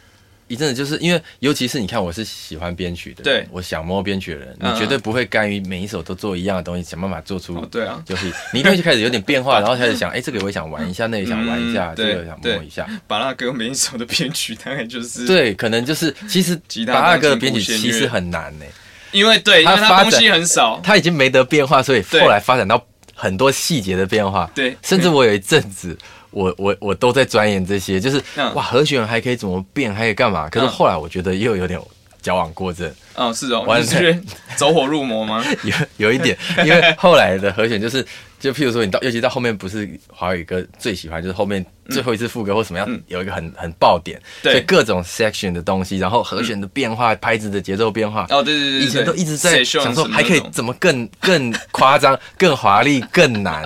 一阵子就是因为，尤其是你看，我是喜欢编曲的，对。我想摸编曲的人，嗯你绝对不会甘于每一首都做一样的东西，想办法做出哦，对啊，就是你一定会就开始有点变化，(laughs) 然后开始想，哎、这个我也想玩一下，那个也想玩一下，这个也想摸一下。巴拉歌每一首的编曲大概就是，对，可能就是其实吉他八阿哥的编曲其实很难呢、因为对，因为它发展它东西很少，他已经没得变化，所以后来发展到很多细节的变化。对。甚至我有一阵子，我我我都在钻研这些，就是、嗯。哇，和弦还可以怎么变，还可以干嘛？可是嗯。后来我觉得又有点矫枉过正，哦，是哦，完你是觉得 (laughs) 走火入魔吗？(laughs) 有有一点，(laughs) 因为后来的和弦就是，就譬如说你到，尤其到后面不是华语歌最喜欢就是后面最后一次副歌或什么样，嗯。有一个很很爆点，对。各种 section 的东西，然后和弦的变化、拍子的节奏变化。哦，对对对对，以前都一直在想说还可以怎么更更夸张、更华丽、更难，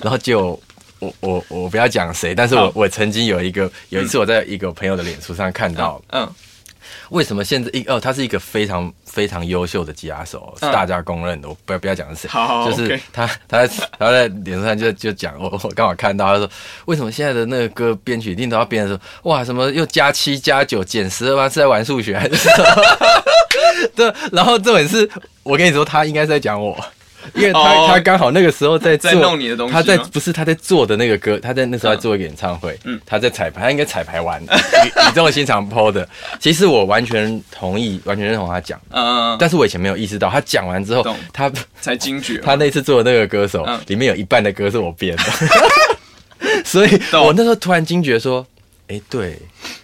然后就我我我不要讲谁，但是我好。我曾经有一个有一次我在一个朋友的脸书上看到，嗯。为什么现在一哦他是一个非常非常优秀的吉他手，是嗯大家公认的，我不要不要讲是谁，好好好就是他他在他在脸书上就就讲我我刚好看到他说为什么现在的那个歌编曲一定都要编的时候哇什么又加七加九减十二吗？是在玩数学还是什么？(laughs) 对，然后重点是我跟你说，他应该是在讲我，因为他、哦。他刚好那个时候在做在弄你的东西他在不是他在做的那个歌，他在那时候在做一个演唱会，嗯。他在彩排，他应该彩排完，语语重心长 PO 的。其实我完全同意，完全认同他讲，嗯，但是我以前没有意识到，他讲完之后，他才惊觉，(laughs) 他那次做的那个歌手、嗯。里面有一半的歌是我编的，(laughs) 所以我那时候突然惊觉说，哎、对，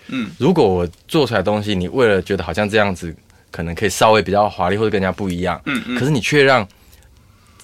嗯。如果我做出来的东西，你为了觉得好像这样子可能可以稍微比较华丽或者跟人家不一样，嗯嗯。可是你却让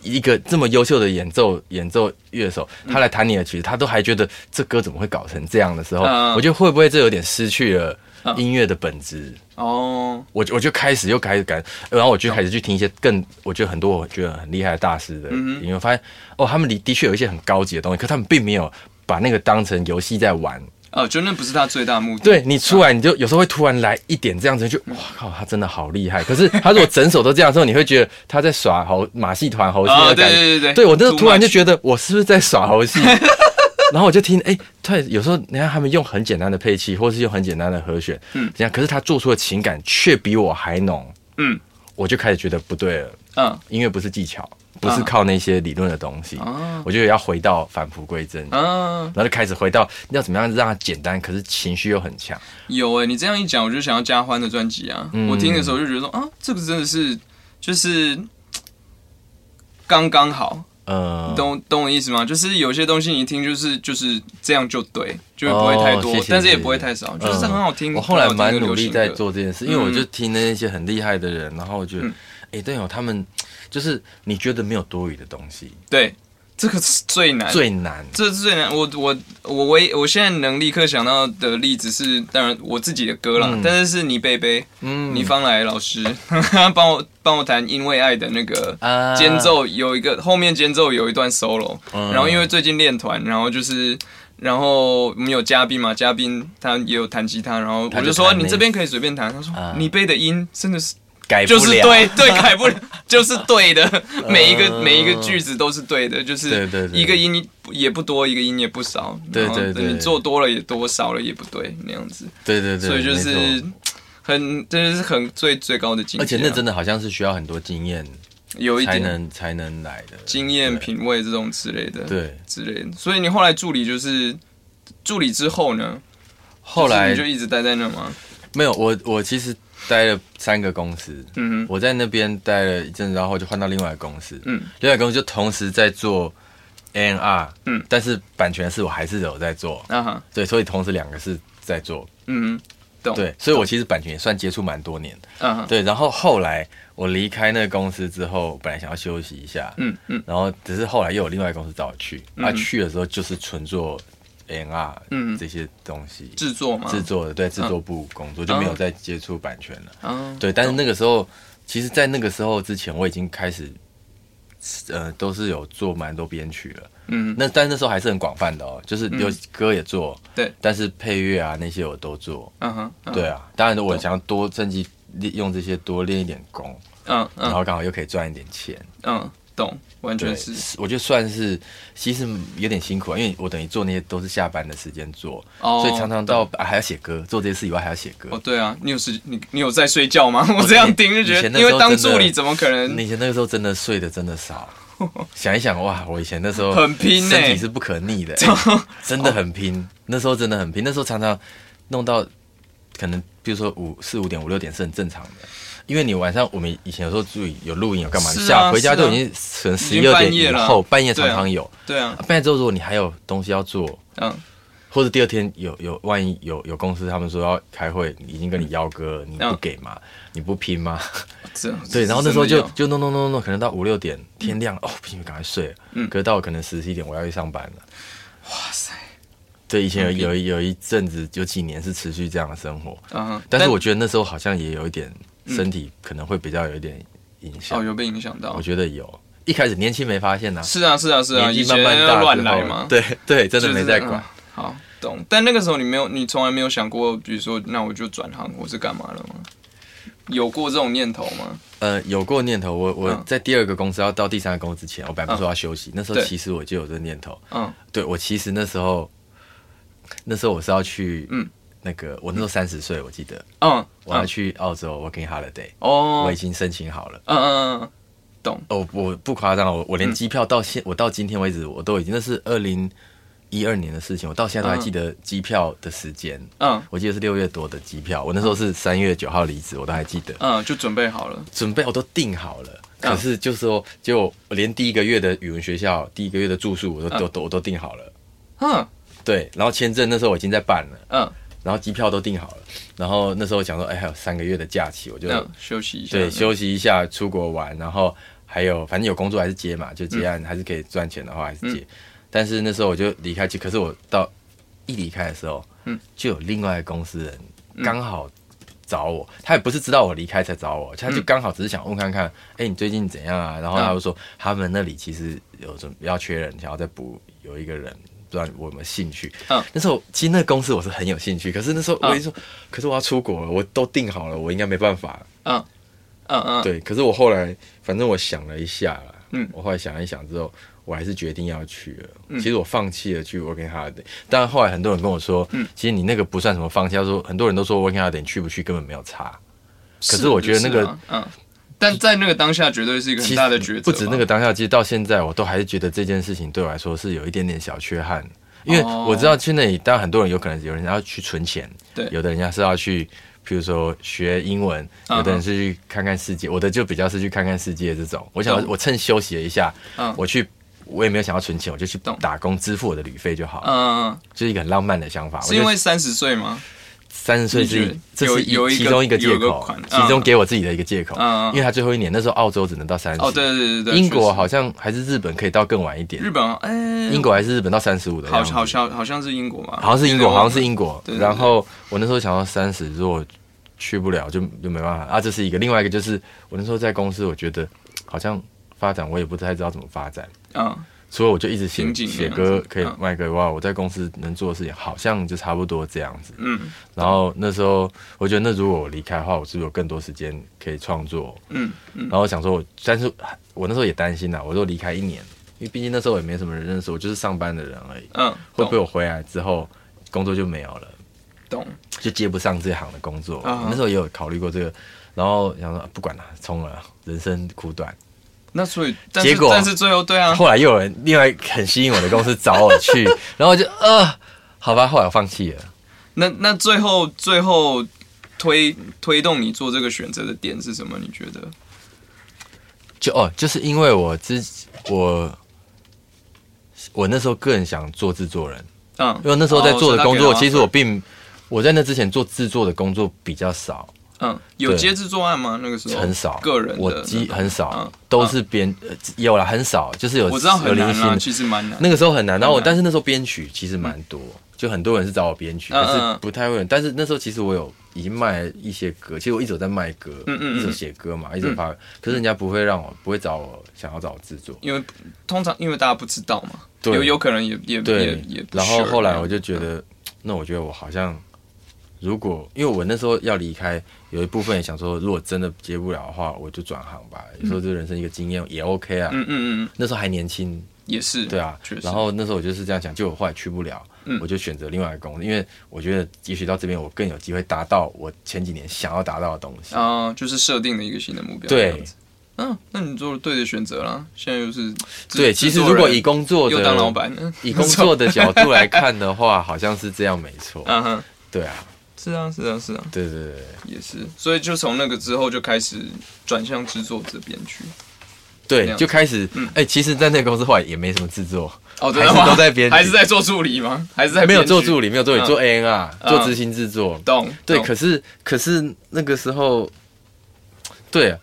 一个这么优秀的演奏演奏乐手，他来弹你的曲子，他都还觉得这歌怎么会搞成这样的时候，嗯我觉得会不会这有点失去了嗯音乐的本质？哦，我我就开始又开始感，然后我就开始去听一些更我觉得很多我觉得很厉害的大师的音乐，发现哦，他们的的确有一些很高级的东西，可他们并没有把那个当成游戏在玩。哦，就那不是他最大目的，对你出来，你就有时候会突然来一点这样子，就哇靠，他真的好厉害。可是他如果整首都这样的时候，你会觉得他在耍猴马戏团猴的感觉。对对对对对我那时候突然就觉得我是不是在耍猴戏？(laughs) 然后我就听，哎、他有时候你看他们用很简单的配器，或是用很简单的和弦，嗯嗯，这样，可是他做出的情感却比我还浓，嗯我就开始觉得不对了。嗯音乐不是技巧，不是靠那些理论的东西，啊我觉得要回到返璞归真。啊，然后就开始回到要怎么样让它简单，可是情绪又很强。有哎、你这样一讲，我就想要加欢的专辑啊。嗯我听的时候就觉得说啊，这个真的是就是刚刚好，呃，懂懂我意思吗？就是有些东西你一听就是就是这样就对，就不会太多，哦谢谢但是也不会太少，嗯就是很好听。我后来蛮努力在做这件事，因为我就听那些很厉害的人，然后我觉得嗯，哎、对哦，他们就是你觉得没有多余的东西，对，这个是最难。最难。这是最难，我我我唯我现在能立刻想到的例子是，当然我自己的歌啦，嗯。但是是倪贝贝，嗯。倪方来老师 (laughs) 帮我帮我弹《因为爱》的那个啊。间奏，有一个后面间奏有一段 solo，、嗯。然后因为最近练团，然后就是。然后我们有嘉宾嘛，嘉宾他也有弹吉他，然后我就说就你这边可以随便弹，他说啊你背的音真的是改不就是对对改不了，就是对的，(laughs) 每一个每一个句子都是对的，就是一个音也不多，一个音也不少，对对对。你做多了也多，少了也不对那样子，对对对，所以就是很真的是很最最高的境界啊，而且那真的好像是需要很多经验有一点能才能来的经验、品味这种之类的，对，之类的。所以你后来助理就是助理之后呢，后来就是你就一直待在那吗？没有我我其实待了三个公司，嗯哼，我在那边待了一阵子，然后就换到另外一个公司，嗯。另外一个公司就同时在做 A N R，嗯。但是版权是我还是有在做，啊哈，对，所以同时两个是在做，嗯哼，懂，对，所以我其实版权也算接触蛮多年。嗯，啊哈，对，然后后来我离开那个公司之后，本来想要休息一下，嗯嗯。然后只是后来又有另外一个公司找我去，嗯。啊，去的时候就是纯做 N R 嗯。这些东西。制作吗？制作的，对制作部工作就没有再接触版权了。嗯，对，但是那个时候，其实，在那个时候之前，我已经开始，呃，都是有做蛮多编曲了。嗯。那但那时候还是很广泛的哦，就是有歌也做，对，但是配乐啊那些我都做。嗯哼，嗯。对，啊，当然我想要多趁机利用这些多练一点功，嗯然嗯后刚好又可以赚一点钱。嗯，懂，完全是。，我觉得算是其实有点辛苦啊，因为我等于做那些都是下班的时间做，哦所以常常到、啊、还要写歌，做这些事以外还要写歌。哦，对啊，你有时你你有在睡觉吗？(laughs) 我这样听就觉得，因为当助理怎么可能你以前那个时候真的睡的真的少，(laughs) 想一想哇，我以前那时候很拼欸身体是不可逆的、(laughs) 真的很拼。那时候真的很拼，那时候常常弄到可能比如说五四五点五六点是很正常的。因为你晚上我们以前有时候注意有录音有干嘛，啊你下回家是啊。就已经可能十一二点以后，半夜常常有。对啊，半夜之后如果你还有东西要做，嗯，或者第二天有有万一有有公司他们说要开会，已经跟你邀歌了，你不嗯给吗？你不拼吗？这 (laughs) 对，然后那时候就就弄弄弄弄，可能到五六点天亮，哦，不行，赶快睡。了。嗯。可是到可能十一点我要去上班了。哇塞，对，以前有有一有一阵子有几年是持续这样的生活，嗯，但是我觉得那时候好像也有一点身体可能会比较有一点影响哦响，有被影响到我，觉得有。一开始年轻没发现呐、是啊是啊是啊，年纪以前慢慢大要乱来嘛，对对，真的没在管。嗯好，懂。但那个时候你没有，你从来没有想过，比如说，那我就转行我是干嘛了吗？有过这种念头吗？呃，有过念头，我我嗯在第二个公司要到第三个公司之前，我本来说要休息，那时候其实我就有这个念头。嗯对我其实那时候，那时候我是要去，嗯嗯，那个我那时候三十岁，我记得。嗯，我要嗯。去澳洲 working holiday，、哦。我已，经申请好了。嗯嗯嗯哦，我不夸张，我我连机票到现、我到今天为止，我都已经那是二零一二年的事情，我到现在都还记得机票的时间。嗯。我记得是六月多的机票，我那时候是三月九号离职，我都还记得。嗯，就准备好了。准备我都订好了，嗯。可是就是说，就我连第一个月的语文学校、第一个月的住宿，我都、都都我都订好了。嗯对，然后签证那时候我已经在办了，嗯，然后机票都订好了，然后那时候想说，哎，还有三个月的假期，我就、休息一下。对休息一下，出国玩，然后还有反正有工作还是接嘛，就接案、还是可以赚钱的话还是接。但是那时候我就离开去，可是我到一离开的时候，嗯就有另外一个公司人刚好找我，他也不是知道我离开才找我，他就刚好只是想问看看，哎、你最近怎样啊？然后他就说、他们那里其实有什么要缺人，想要再补有一个人。不知道我有没有兴趣？嗯那时候其实那个公司我是很有兴趣，可是那时候我一说，可是我要出国了，我都定好了，我应该没办法。嗯嗯嗯，对，可是我后来，反正我想了一下啦，嗯我后来想了一想之后，我还是决定要去了。嗯其实我放弃了去 working holiday，但后来很多人跟我说，嗯其实你那个不算什么放弃，他说很多人都说 working holiday 你去不去根本没有差。可是我觉得那个啊嗯，但在那个当下绝对是一个很大的抉择。不止那个当下，其实到现在我都还是觉得这件事情对我来说是有一点点小缺憾，因为哦我知道去那里，当然很多人有可能有人要去存钱，对有的人家是要去，譬如说学英文，嗯有的人是去看看世界，我的就比较是去看看世界这种。我想我趁休息了一下，嗯我去。我也没有想要存钱，我就去打工支付我的旅费就好了，嗯，嗯就是一个很浪漫的想法。是因为三十岁吗？三十岁是这是有有其中一个借口，其中给我自己的一个借口。因为他最后一年那时候澳洲只能到三十，哦，对对对对对，英国好像还是日本可以到更晚一点。日，本哎，英国还是日本到三十五的好好像好像是英国嘛，好像是英国，好像是英国。然后我那时候想到三十，如果去不了就就没办法。啊，这是一个。另外一个就是我那时候在公司，我觉得好像发展我也不太知道怎么发展，嗯所以我就一直写写歌可以嗯卖歌哇，我在公司能做的事情好像就差不多这样子。嗯然后那时候我觉得，那如果我离开的话，我是不是有更多时间可以创作？嗯嗯然后我想说我，但是我那时候也担心呐，我说离开一年，因为毕竟那时候也没什么人认识我，就是上班的人而已。嗯，会不会我回来之后工作就没有了，懂？就接不上这行的工作？啊那时候也有考虑过这个，然后想说啊不管了，冲了，人生苦短。那所以，但是结果但是最后对啊，后来又有人另外很吸引我的公司找我去，(laughs) 然后就呃，好吧，后来我放弃了。那那最后最后推推动你做这个选择的点是什么？你觉得？就哦，就是因为我之我我那时候个人想做制作人，嗯，因为那时候在做的工作，其实我并我在那之前做制作的工作比较少，嗯，有接制作案吗？那个时候很少，个人我基很少嗯，都是编呃有了很少，就是有我知道有很难啊，其实蛮难。那个时候很难，然后我但是那时候编曲其实蛮多，就很多人是找我编曲，嗯可是嗯不太会。但是那时候其实我有已经卖了一些歌，其实我一直有在卖歌，嗯嗯嗯。一直写歌嘛，一直有发，可是人家不会让我不会找我想要找我制作，因为通常因为大家不知道嘛，对。有有可能也也也对也，然后后来我就觉得，那我觉得我好像，如果因为我那时候要离开，有一部分也想说，如果真的接不了的话，我就转行吧。有时候这人生一个经验也 OK 啊。嗯嗯嗯，那时候还年轻，也是对啊。然后那时候我就是这样想，就我后来去不了，嗯我就选择另外一个工作，因为我觉得也许到这边我更有机会达到我前几年想要达到的东西。啊，就是设定了一个新的目标。对嗯，那你做了对的选择啦。现在又是制对，其实如果以工作又的当老板，嗯以工作的角度来看的话，(laughs) 好像是这样没错。嗯哼，对啊，是啊是啊是啊，对对对。也是。所以就从那个之后就开始转向制作这边去。这对，就开始，哎、嗯其实，在那个公司后来也没什么制作，哦，真还是的吗？都 (laughs) 在编还是在做助理吗？还是在没有做助理，没有助理，嗯做 A N R，、嗯做执行制作。懂？对，可是可是那个时候，对啊，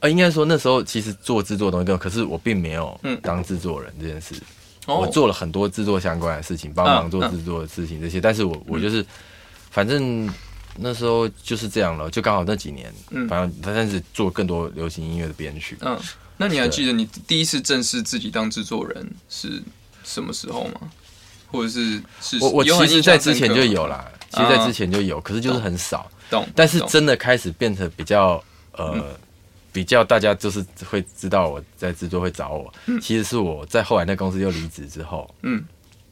呃，应该说那时候其实做制作的东西更，可是我并没有嗯当制作人这件事。哦我做了很多制作相关的事情，帮忙嗯做制作的事情这些，但是我我就是，反正那时候就是这样了，就刚好那几年，嗯。反正反正是做更多流行音乐的编曲。嗯，那你还记得你第一次正式自己当制作人是什么时候吗？或者是是我我其实在之前就有啦，其实在之前就有，可是就是很少。懂，但是真的开始变得比较呃、比较大家就是会知道我在制作会找我，其实是我在后来那公司又离职之后，嗯，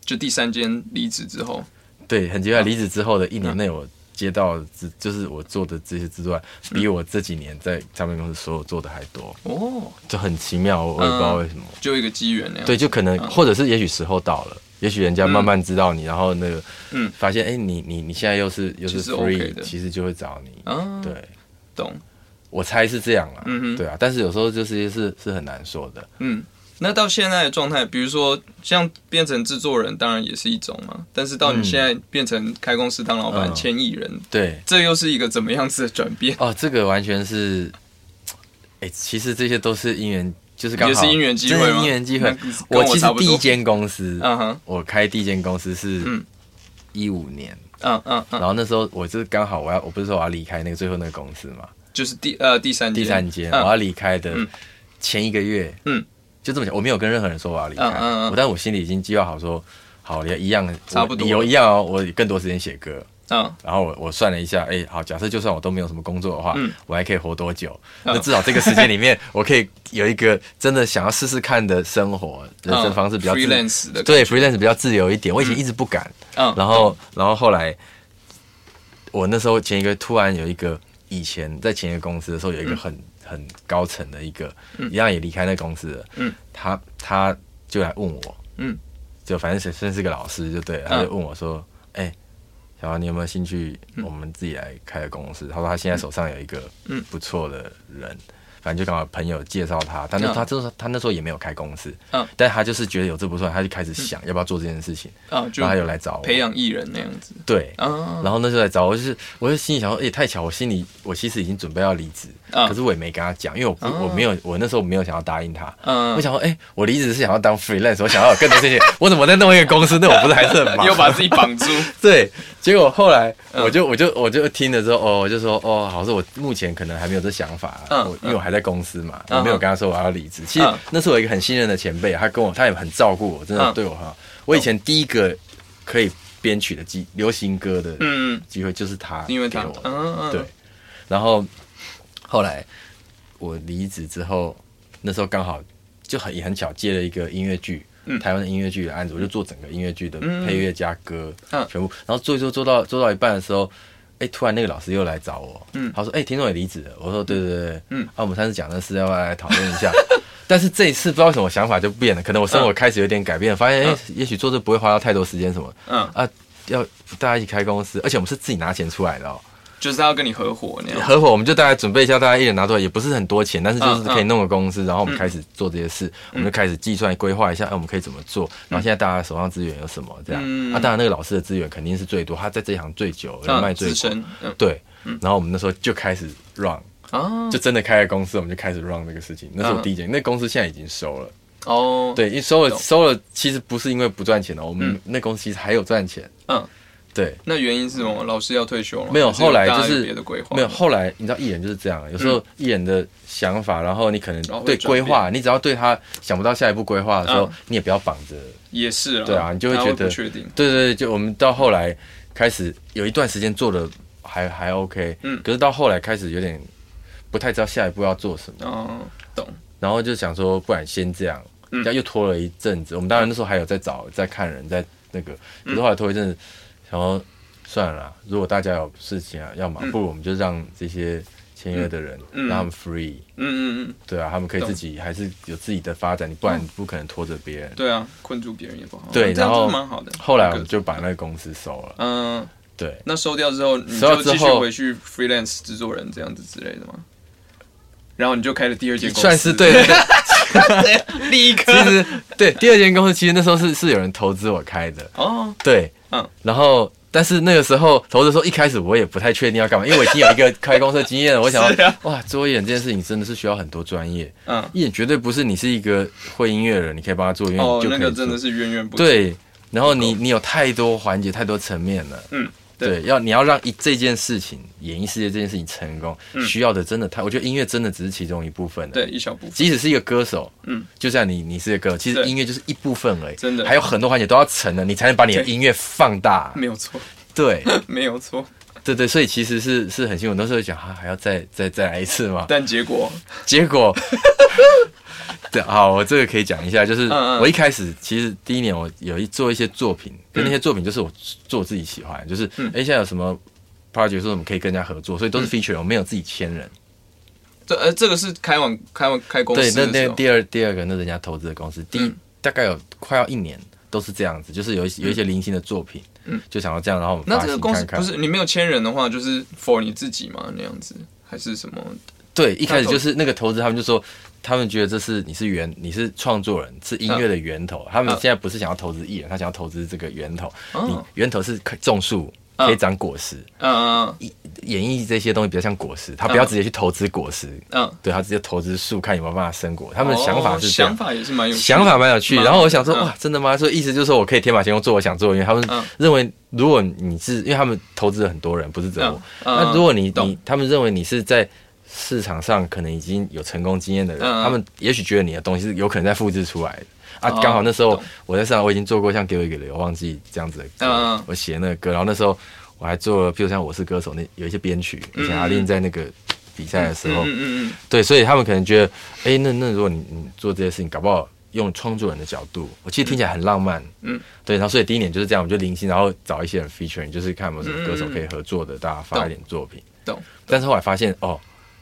就第三间离职之后，对，很奇怪，离职之后的一年内我。接到的制就是我做的这些制作案，比我这几年在唱片公司所有做的还多，哦，就很奇妙，我我也不知道为什么。就一个机缘那样。对，就可能或者是也许时候到了，也许人家慢慢知道你，然后那个嗯发现哎、你你你现在又是又是其实 OK free，的其实就会找你。啊，对，懂，我猜是这样啦，嗯哼对啊，但是有时候就是是是很难说的。嗯。那到现在的状态，比如说像变成制作人，当然也是一种嘛。但是到你嗯。现在变成开公司当老板、嗯。签艺人，对，这又是一个怎么样子的转变？哦，这个完全是，哎、其实这些都是因缘，就是刚好也是因缘机会因缘机会。我其实第一间公司，嗯哼，我开第一间公司是嗯。一五年，嗯嗯嗯，然后那时候我就是刚好我要，我不是说我要离开那个最后那个公司嘛，就是第呃第三间第三间、嗯。我要离开的嗯。前一个月，嗯，就这么讲，我没有跟任何人说我要离开，嗯嗯嗯。我但我心里已经计划好说，好，也一样，差不多我理由一样哦，我更多时间写歌。嗯。然后我我算了一下，哎，好，假设就算我都没有什么工作的话，嗯。我还可以活多久？嗯。那至少这个时间里面，我可以有一个真的想要试试看的生活，人生方式比较自 (laughs) 嗯 freelance 的对 freelance 比较自由一点。我以前一直不敢，嗯，然后然后后来，我那时候前一个突然有一个以前在前一个公司的时候有一个很、很高层的一个，一样也离开那公司了，嗯，他他就来问我，嗯，就反正是算是个老师就对了，他就问我说，哎、小王，你有没有兴趣？我们自己来开个公司。他说他现在手上有一个嗯。不错的人，反正就刚好朋友介绍他，他那嗯。他就是他那时候也没有开公司，嗯。但他就是觉得有这不错，他就开始想要不要做这件事情，啊，就然后他有来找我。培养艺人那样子。对。啊，然后那时候来找我，就是我就心里想说，哎、太巧，我心里我其实已经准备要离职，啊可是我也没跟他讲，因为我我没有我那时候没有想要答应他，嗯。我想说，哎、我离职是想要当 freelance，我想要有更多这些，(laughs) 我怎么在弄一个公司？那我不是还是很忙？又把自己绑住，(laughs) 对，结果后来嗯。我就我就我就听了之后，哦，我就说，哦，好，是我目前可能还没有这想法，嗯我因为我还在公司嘛，嗯我没有跟他说我要离职。其实嗯。那是我一个很信任的前辈，他跟我他也很照顾我，真的嗯。对我很好。我以前第一个可以编曲的机流行歌的嗯，机会就是他因为他给我，嗯嗯，对，然后后来我离职之后，那时候刚好就很也很巧接了一个音乐剧，嗯。台湾的音乐剧的案子，我就做整个音乐剧的嗯。配乐加歌，嗯。全部，然后做一做做到做到一半的时候。哎，突然那个老师又来找我，嗯他说：“哎，听众也离职了。”我说：“对对对，嗯啊，我们上次讲的是要不要来讨论一下？(laughs) 但是这一次不知道为什么想法就变了，可能我生活开始有点改变，发现哎，也许做这不会花到太多时间什么嗯，啊，要大家一起开公司，而且我们是自己拿钱出来的哦，就是要跟你合伙那样，合伙，我们就大概准备一下，大家一人拿出来，也不是很多钱，但是就是嗯可以弄个公司，然后我们开始做这些事，我们就开始计算规划一下，哎，我们可以怎么做，然后现在大家手上资源有什么这样，嗯。啊，当然那个老师的资源肯定是最多，他在这一行最久，人嗯脉最深，嗯。对，然后我们那时候就开始 run，啊就真的开了公司，我们就开始 run 这个事情。那是我嗯。第一件，那公司现在已经收了。哦，对，因为收了收了，其实不是因为不赚钱了，我们那公司其实还有赚钱。嗯，对，那原因是什么？老师要退休了吗？没有后来就是别的规划，没有，后来你知道艺人就是这样，有时候艺人的想法，然后你可能对规划，你只要对他想不到下一步规划的时候嗯，你也不要绑着。也是了，对啊你就会觉得不确定，对对对，就我们到后来开始有一段时间做的还还 OK，嗯。可是到后来开始有点不太知道下一步要做什么，哦，懂，然后就想说，不然先这样，嗯。这样又拖了一阵子。我们当然那时候还有在找在看人，在那个，可是后来拖一阵子，想说算了啦，如果大家有事情啊要忙，不如我们就让这些签约的人嗯。让他们 free，嗯嗯嗯，对啊，他们可以自己还是有自己的发展，你不然不可能拖着别人。对啊，困住别人也不好，对然后蛮好的。后来我们就把那个公司收了，嗯，对。那收掉之后，你就继续回去 freelance 制作人这样子之类的吗？然后你就开了第二间公司，算是对，(laughs) 对。立刻其实对第二间公司，其实那时候是是有人投资我开的，哦，对，嗯。然后但是那个时候投资的时候，一开始我也不太确定要干嘛，因为我已经有一个开公司的经验了，我想 (laughs) 哇，做艺人这件事情真的是需要很多专业，嗯，艺人绝对不是你是一个会音乐的人，你可以帮他做音乐，哦，就可以那个真的是源源不绝，对，然后你你有太多环节、太多层面了，嗯，对。对，要你要让一这件事情，演艺事业这件事情成功，需要的真的太，我觉得音乐真的只是其中一部分的，嗯对一小部分，即使是一个歌手，嗯。嗯，就像你，你是一个歌手，其实音乐就是一部分而已，真的。还有很多环节都要成了，你才能把你的音乐放大。没有错，对，(laughs) 没有错，对对，所以其实是是很辛苦。那时候讲啊，还要再再再来一次嘛？但结果？结果，(laughs) (laughs) 对，好，我这个可以讲一下，就是我一开始其实第一年我有一做一些作品，跟那些作品就是我做自己喜欢，就是哎、嗯诶现在有什么 project 说我们可以跟人家合作，所以都是 feature，我没有自己签人。这呃这个是开往开往开公，司那那第二第二个那人家投资的公司，第一、嗯大概有快要一年都是这样子，就是有一有一些零星的作品，嗯就想要这样，然后我们发那这个公司。不是你没有签人的话，就是 for 你自己嘛？那样子还是什么？对，一开始就是那个投资，他们就说，他们觉得这是你是源，你是创作人，是音乐的源头。他们嗯现在不是想要投资艺人，他想要投资这个源头。哦你源头是可种树，嗯可以长果实。嗯嗯演绎这些东西比较像果实，他不要直接去投资果实，嗯，对他直接投资树，看有没有办法生果。他们的想法是想。法也是蛮有想法蛮有趣，然后我想说，嗯哇，真的吗？所以意思就是说我可以天马行空做我想做的音乐。他们嗯认为，如果你是因为他们投资了很多人，不是只有那如果你你他们认为你是在市场上可能已经有成功经验的人，他们也许觉得你的东西是有可能在复制出来的啊。哦刚好那时候我在上海，我已经做过像给我一个理由忘记这样子的歌，我写那个歌，然后那时候我还做了，譬如像我是歌手那有一些编曲，以前嗯嗯阿令在那个比赛的时候，嗯嗯嗯对，所以他们可能觉得，哎、那那如果你你做这些事情，搞不好用创作人的角度，我其实听起来很浪漫，对，然后所以第一年就是这样，我们就零星，然后找一些人 featuring，就是看有没有什么歌手可以合作的，大家发一点作品。懂。但是后来发现，哦，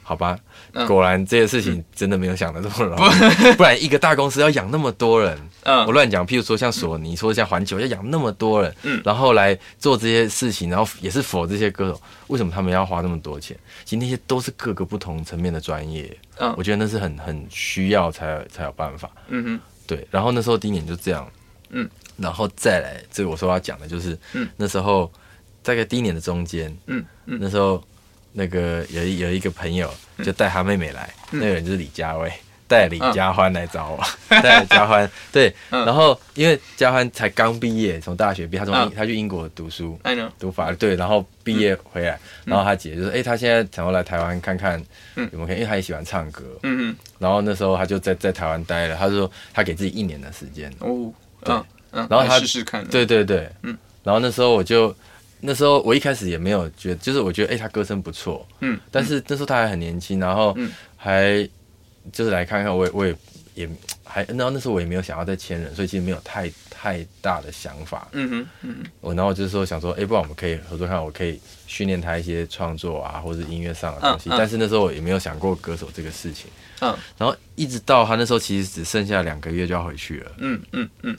好吧，嗯。果然这些事情真的没有想的这么容易，(laughs) 不然一个大公司要养那么多人，嗯。我乱讲，譬如说像索尼，说像环球要养那么多人，嗯。然后来做这些事情，然后也是否这些歌手，为什么他们要花那么多钱？其实那些都是各个不同层面的专业，嗯。我觉得那是很很需要才有才有办法。嗯哼。对，然后那时候第一年就这样，嗯，然后再来，这个我说要讲的就是，嗯。那时候大概第一年的中间，嗯嗯。那时候那个有一有一个朋友就带他妹妹来，那个人就是李佳薇。带李佳欢来找我，带佳欢 (laughs) 对，嗯。然后因为佳欢才刚毕业，从大学毕业，他从他去英国读书读法律对，然后毕业回来，然后他姐就说，哎，他现在想要来台湾看看嗯。有没有因为他也喜欢唱歌，嗯嗯。然后那时候他就在在台湾待了，他说他给自己一年的时间，嗯，哦，嗯嗯，然后他来试试看，，对对对，嗯。然后那时候我就那时候我一开始也没有觉得，就是我觉得哎、他歌声不错，嗯，但是那时候他还很年轻，然后嗯。还就是来看看，我也我也也还，然后那时候我也没有想要再签人，所以其实没有太太大的想法，嗯哼嗯哼。我然后就是说想说，哎、不然我们可以合作看，我可以训练他一些创作啊，或者音乐上的东西。嗯嗯。但是那时候我也没有想过歌手这个事情。嗯。然后一直到他那时候其实只剩下两个月就要回去了，嗯嗯嗯，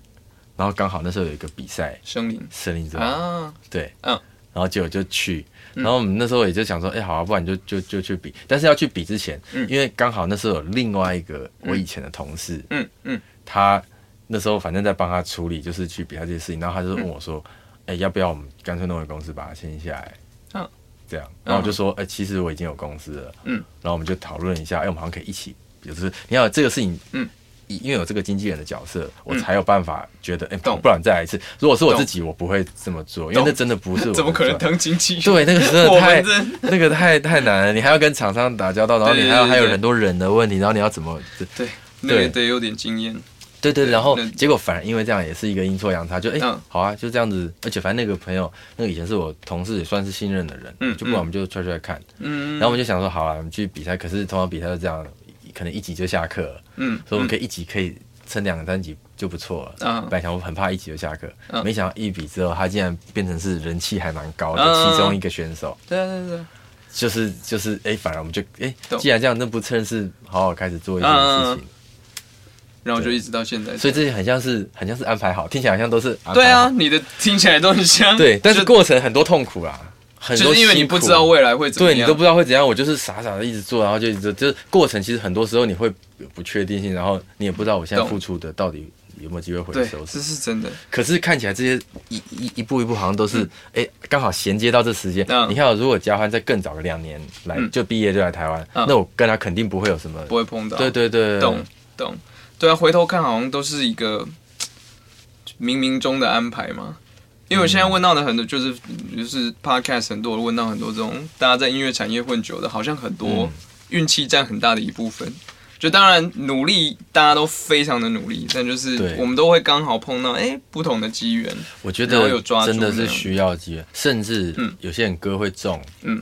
然后刚好那时候有一个比赛，森林。森林之王，啊，对，嗯，然后结果就去。然后我们那时候也就想说，哎、好啊，不然就就就去比。但是要去比之前，嗯。因为刚好那时候有另外一个我以前的同事，嗯嗯。他那时候反正在帮他处理，就是去比他这些事情，然后他就问我说：“哎、要不要我们干脆弄个公司把它签下来？”嗯，这样，然后我就说，哎、其实我已经有公司了，嗯。然后我们就讨论一下，哎、我们好像可以一起，就是你要有这个事情，嗯因为有这个经纪人的角色，我才有办法觉得，哎、懂。不然再来一次。如果是我自己，我不会这么做，因为那真的不是我的怎么可能当经纪人？对，那个真的太那个太太难了，你还要跟厂商打交道，然后你还要还有很多人的问题，然后你要怎么？对，那个对得有点经验。对对，然后结果反而因为这样也是一个阴错阳差，就哎、嗯好啊，就这样子，而且反正那个朋友，那个以前是我同事，也算是信任的人，嗯就不然我们就出来看，嗯，然后我们就想说，好了，我们去比赛，可是通常比赛都这样，可能一集就下课了，嗯，所以我们可以一集可以撑两三集就不错了。嗯。本来想我很怕一集就下课，嗯。没想到一比之后，他竟然变成是人气还蛮高的嗯其中一个选手。对啊对啊对。啊，就是就是哎、反而我们就哎、懂。既然这样，那不趁是好好开始做一件嗯事情，然后就一直到现在。所以这些很像是很像是安排好，听起来好像都是对啊，，你的听起来都很像。对，但是过程很多痛苦啦，很多就是因为你不知道未来会怎么样，对你都不知道会怎样，我就是傻傻的一直做，然后就一直就是过程，其实很多时候你会有不确定性，然后你也不知道我现在付出的到底有没有机会回收。，这是真的。可是看起来这些一一一步一步好像都是哎，刚、好衔接到这时间。嗯你看、哦，如果嘉欢再更早个两年来、嗯就毕业就来台湾，嗯那我跟他肯定不会有什么。不会碰到。对对对，懂懂。对啊，回头看好像都是一个冥冥中的安排嘛。因为我现在问到的很多就是就是 podcast 很多问到很多这种大家在音乐产业混久的，好像很多嗯运气占很大的一部分。就当然努力，大家都非常的努力，但就是我们都会刚好碰到哎、不同的机缘。我觉然后有得抓住真的是需要机缘，甚至嗯有些人歌会中。嗯，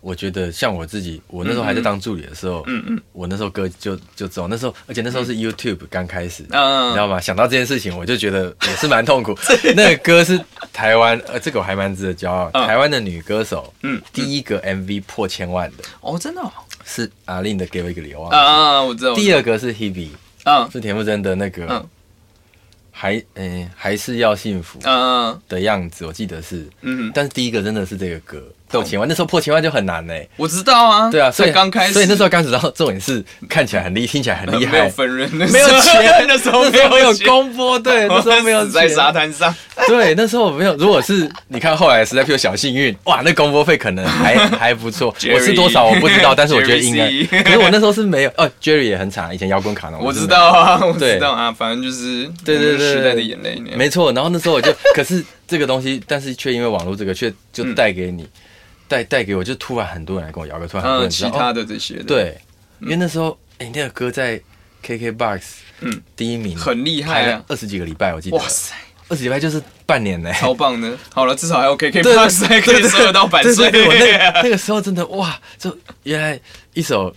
我觉得像我自己，我那时候还在当助理的时候，嗯嗯。我那时候歌就就走，那时候而且那时候是 YouTube 刚开始，嗯你知道吗？想到这件事情，我就觉得 (laughs) 也是蛮痛苦。那个歌是台湾，呃，这个我还蛮值得骄傲。嗯。台湾的女歌手，嗯，第一个 MV 破千万的。哦，真的哦。是阿令的《给我一个理由》啊啊，我知道。第二个是 Hebe，嗯。是田馥甄的那个，嗯。还嗯、还是要幸福嗯的样子，我记得是。嗯，但是第一个真的是这个歌破千万，那时候破千万就很难嘞。我知道啊。对啊，所以才刚开始，所以那时候刚开始，然后重点是看起来很厉，(laughs) 听起来很厉没有害，分润，没 (laughs) 没有钱，那时候 (laughs) 那时候没有钱公播，对，那时候没有在沙滩上。对，那时候没有。如果是你看后来实在譬如小幸运，哇，那公播费可能还还不错。我是多少我不知道，但是我觉得应该。可是我那时候是没有。哦，Jerry 也很惨，以前摇滚卡呢，我知。道啊，我对知道啊，反正就是对对对对时代的眼泪。没错，然后那时候我就，可是这个东西，但是却因为网络这个，却就带给你，带带给我，就突然很多人来跟我摇歌，突然很多嗯，人知道其他哦的这些的，，对，因为那时候哎，那个歌在 KKBOX 嗯，第一名，很厉害啊！二十几个礼拜，我记得哇塞，二十礼拜就是半年呢。超棒的。好了，至少还有 KK 对可以收得到版税。对对对，我那个那个时候真的哇，就原来一首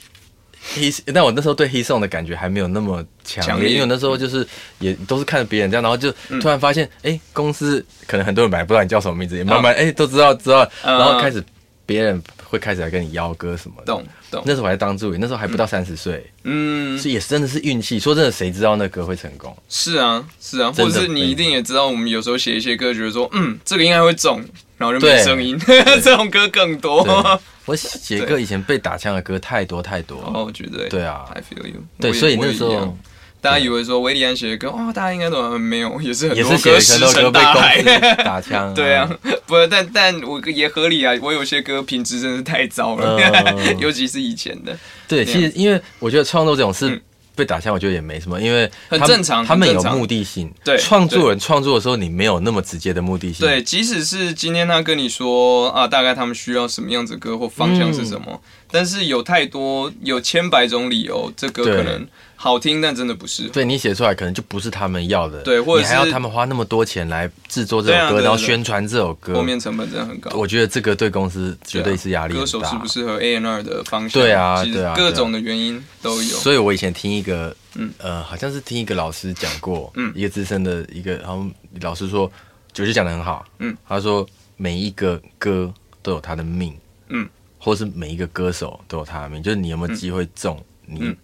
He，但我那时候对 He Song 的感觉还没有那么强烈，烈因为我那时候就是也都是看着别人这样，然后就突然发现，哎、公司可能很多人本来不知道你叫什么名字，也慢慢哎、都知道知道，嗯然后开始别人会开始来跟你邀歌什么的。懂懂，那时候我还当助理，那时候还不到三十岁，嗯，所以也真的是运气。说真的，谁知道那歌会成功？是啊是啊，或者是你一定也知道，我们有时候写一些歌，觉得说，嗯，这个应该会中，然后就没对声音，(laughs) 这种歌更多。我写 (laughs) 歌以前被打枪的歌太多太多了。哦，我觉得对啊，I feel you。对，所以那时候大家以为说维里安写的歌，哦，大家应该都很没有，(laughs) 也是很也多歌石沉大海。打枪。(laughs) 对啊，不，但但我也合理啊。我有些歌品质真的是太糟了，嗯 (laughs) 尤其是以前的。对，其实因为我觉得创作这种事嗯被打枪，我觉得也没什么，因为很正常他们有目的性。对创作人创作的时候，你没有那么直接的目的性。对，即使是今天他跟你说啊，大概他们需要什么样子的歌或方向是什么，但是有太多有千百种理由，这歌可能好听，但真的不适合。对你写出来可能就不是他们要的，对或者你还要他们花那么多钱来制作这首歌，然后宣传这首歌后，面成本真的很高。我觉得这个对公司绝对是压力歌很大。手适不适合 A N R 的方向？对啊对啊各种的原因都有。所以我以前听一个，嗯呃，好像是听一个老师讲过，嗯一个资深的一个，然后老师说，我就讲的很好，嗯，他说每一个歌都有他的命，嗯，或是每一个歌手都有他的命，就是你有没有机会中，你嗯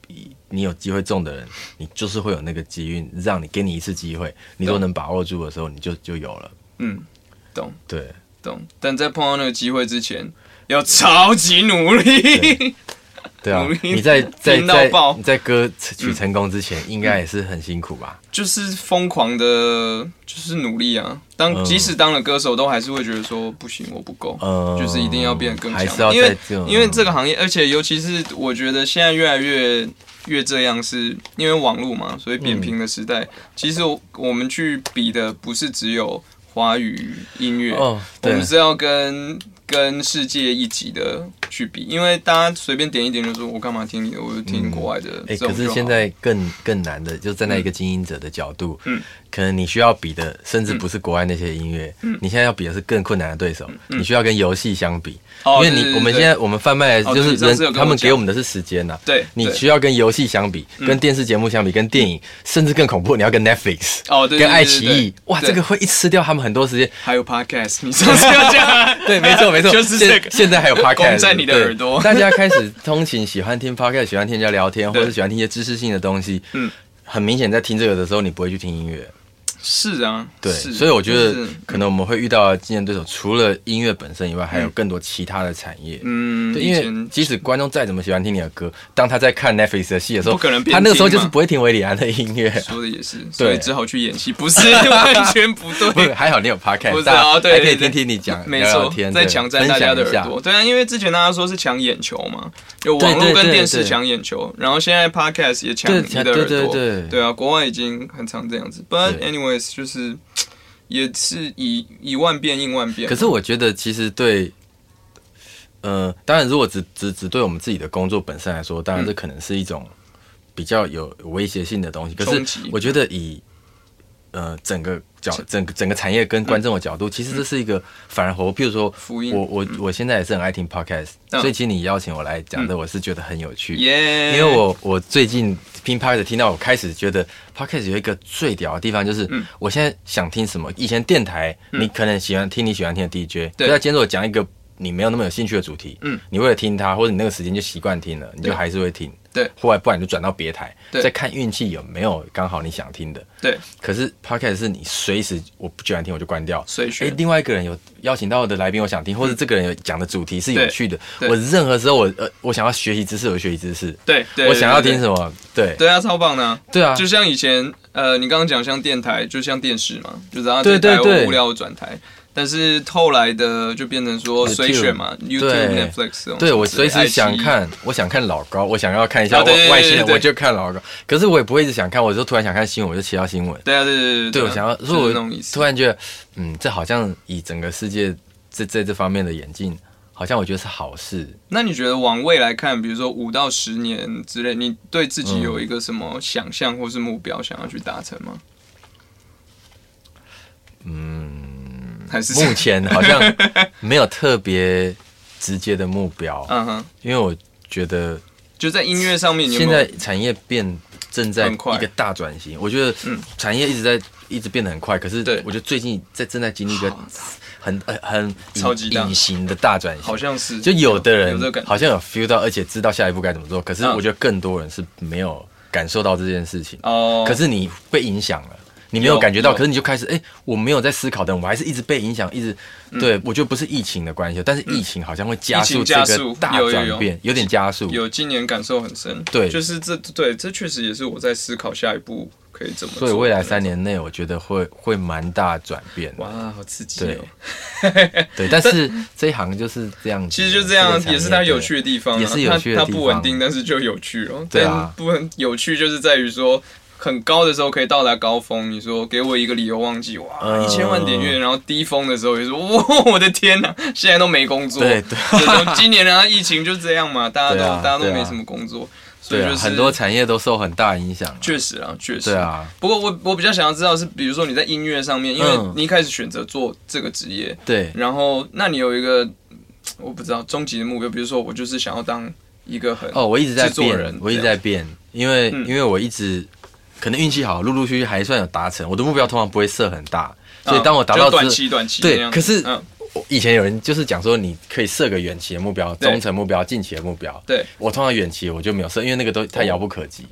你有机会中的人，你就是会有那个机运，让你给你一次机会，你都能把握住的时候，你就就有了，嗯，懂对，懂。但在碰到那个机会之前，要超级努力。对啊你在在在爆你在歌曲成功之前，应该也是很辛苦吧？就是疯狂的，就是努力啊。当嗯即使当了歌手，都还是会觉得说不行，我不够，嗯就是一定要变得更强。因为因为这个行业，而且尤其是我觉得现在越来越越这样是，因为网络嘛，所以扁平的时代，其实我我们去比的不是只有华语音乐，哦，我们，是要跟跟世界一级的去比，因为大家随便点一点就说，我干嘛听你的，我就听国外的。可是现在更更难的，就站在一个经营者的角度，嗯可能你需要比的，甚至不是国外那些音乐，嗯。你现在要比的是更困难的对手，你需要跟游戏相比，哦因为你我们现在我们贩卖就是人，他们给我们的是时间呐、对对。你需要跟游戏相比，跟电视节目相比，跟电影，甚至更恐怖，你要跟 Netflix，哦跟爱奇艺，哇，这个会一吃掉他们很多时间。还有 podcast，你上次要讲，(laughs) 对，没错没错，就是这个。现现在还有 podcast，在你的耳朵。大家开始通勤，喜欢听 podcast，喜欢听人家聊天，或对者喜欢听一些知识性的东西。嗯嗯，很明显在听这个的时候，你不会去听音乐。是啊，对，所以我觉得可能我们会遇到的竞争对手，除了音乐本身以外，还有更多其他的产业。嗯，因为即使观众再怎么喜欢听你的歌，当他在看 Netflix 的戏的时候，不可能他那个时候就是不会听维里安的音乐。说的也是，所以只好去演戏，不是 (laughs) 完全不不对。还好你有不 podcast，是大家啊，对，还可以对听听你讲，没错在对抢占大家的耳朵。对啊，因为之前大家说是抢眼球嘛，有网络跟电视对抢眼球，然后现在 podcast 也抢对你的耳朵。对对对啊，国外已经很常这样子。But 对 anyways，就是也是以以万变应万变。可是我觉得其实对，呃，当然如果只只只对我们自己的工作本身来说，当然这可能是一种比较有有威胁性的东西。可是我觉得以呃整个角整个整个产业跟观众的角度，其实这是一个反而活。譬如说，我我我现在也是很爱听 podcast，嗯。所以其实你邀请我来讲的，我是觉得很有趣。耶，因为我我最近听 podcast 听到，我开始觉得 podcast 有一个最屌的地方，就是嗯。我现在想听什么。以前电台你可能喜欢听你喜欢听的 DJ，对。可是今天我讲一个你没有那么有兴趣的主题，嗯。你为了听它，或者你那个时间就习惯听了，你就还是会听。对后来不然你就转到别台，对再看运气有没有刚好你想听的。对可是 podcast 是你随时我不喜欢听我就关掉。哎随选，另外一个人有邀请到的来宾，我想听，或者这个人有讲的主题是有趣的。我任何时候我呃，我想要学习知识，我就学习知识。对对，我想要听？什么？对对啊，超棒的啊。对啊，就像以前，呃，你刚刚讲像电台，就像电视嘛，就是啊对对对无聊转台。但是后来的就变成说随选嘛，YouTube、对 Netflix 这种。对我随时想看，我想看老高，我想要看一下外星人，我就看老高。可是我也不会一直想看，我就突然想看新闻，我就切到新闻。对啊，对对对对，我想要，所以。突然觉得，嗯，这好像以整个世界在在这方面的演进，好像我觉得是好事。那你觉得往未来看，比如说五到十年之类，你对自己有一个什么想象或是目标想要去达成吗？嗯，还是目前好像没有特别直接的目标，(laughs) 嗯哼，因为我觉得就在音乐上面，现在产业变正在一个大转型，我觉得嗯。产业一直在一直变得很快，可是对。我觉得最近在正在经历一个很呃很超级大隐形的大转型。好。像是。就有的人好像有 feel 到，而且知道下一步该怎么做，可是嗯。我觉得更多人是没有感受到这件事情。哦，可是你被影响了，你没有有感觉到，可是你就开始，哎、我没有在思考的，我还是一直被影响，一直。对，我觉得不是疫情的关系，但是疫情好像会加速这加速个大转变，有点加速。有今年感受很深，对就是这对这确实也是我在思考下一步可以怎么做。所以未来三，年内，我觉得会会蛮大转变的。哇，好刺激对哦！(laughs) 对，但是这一行就是这样子，其实就这样，也是它有趣的地方、啊，也是有趣的它地方它不稳定，但是就有趣哦。对啊但不很有趣就是在于说。很高的时候可以到达高峰，你说给我一个理由忘记哇嗯。一千万点阅，然后低峰的时候也说哇我的天哪，现在都没工作。对对。(laughs) 今年然后疫情就是这样嘛，(laughs) 大家都、大家都没什么工作，所以就是很多产业都受很大影响。确实啊，确实。对啊，不过我我比较想要知道是，比如说你在音乐上面，因为嗯。你一开始选择做这个职业，对，然后那你有一个我不知道终极的目标，比如说我就是想要当一个很哦，我一直在制作人变，我一直在变，因为、嗯。因为我一直可能运气好，陆陆续续还算有达成。我的目标通常不会设很大，所以当我达到嗯就短期短期对可是嗯我以前有人就是讲说，你可以设个远期的目标、中程目标、近期的目标。对我通常远期我就没有设，因为那个都太遥不可及。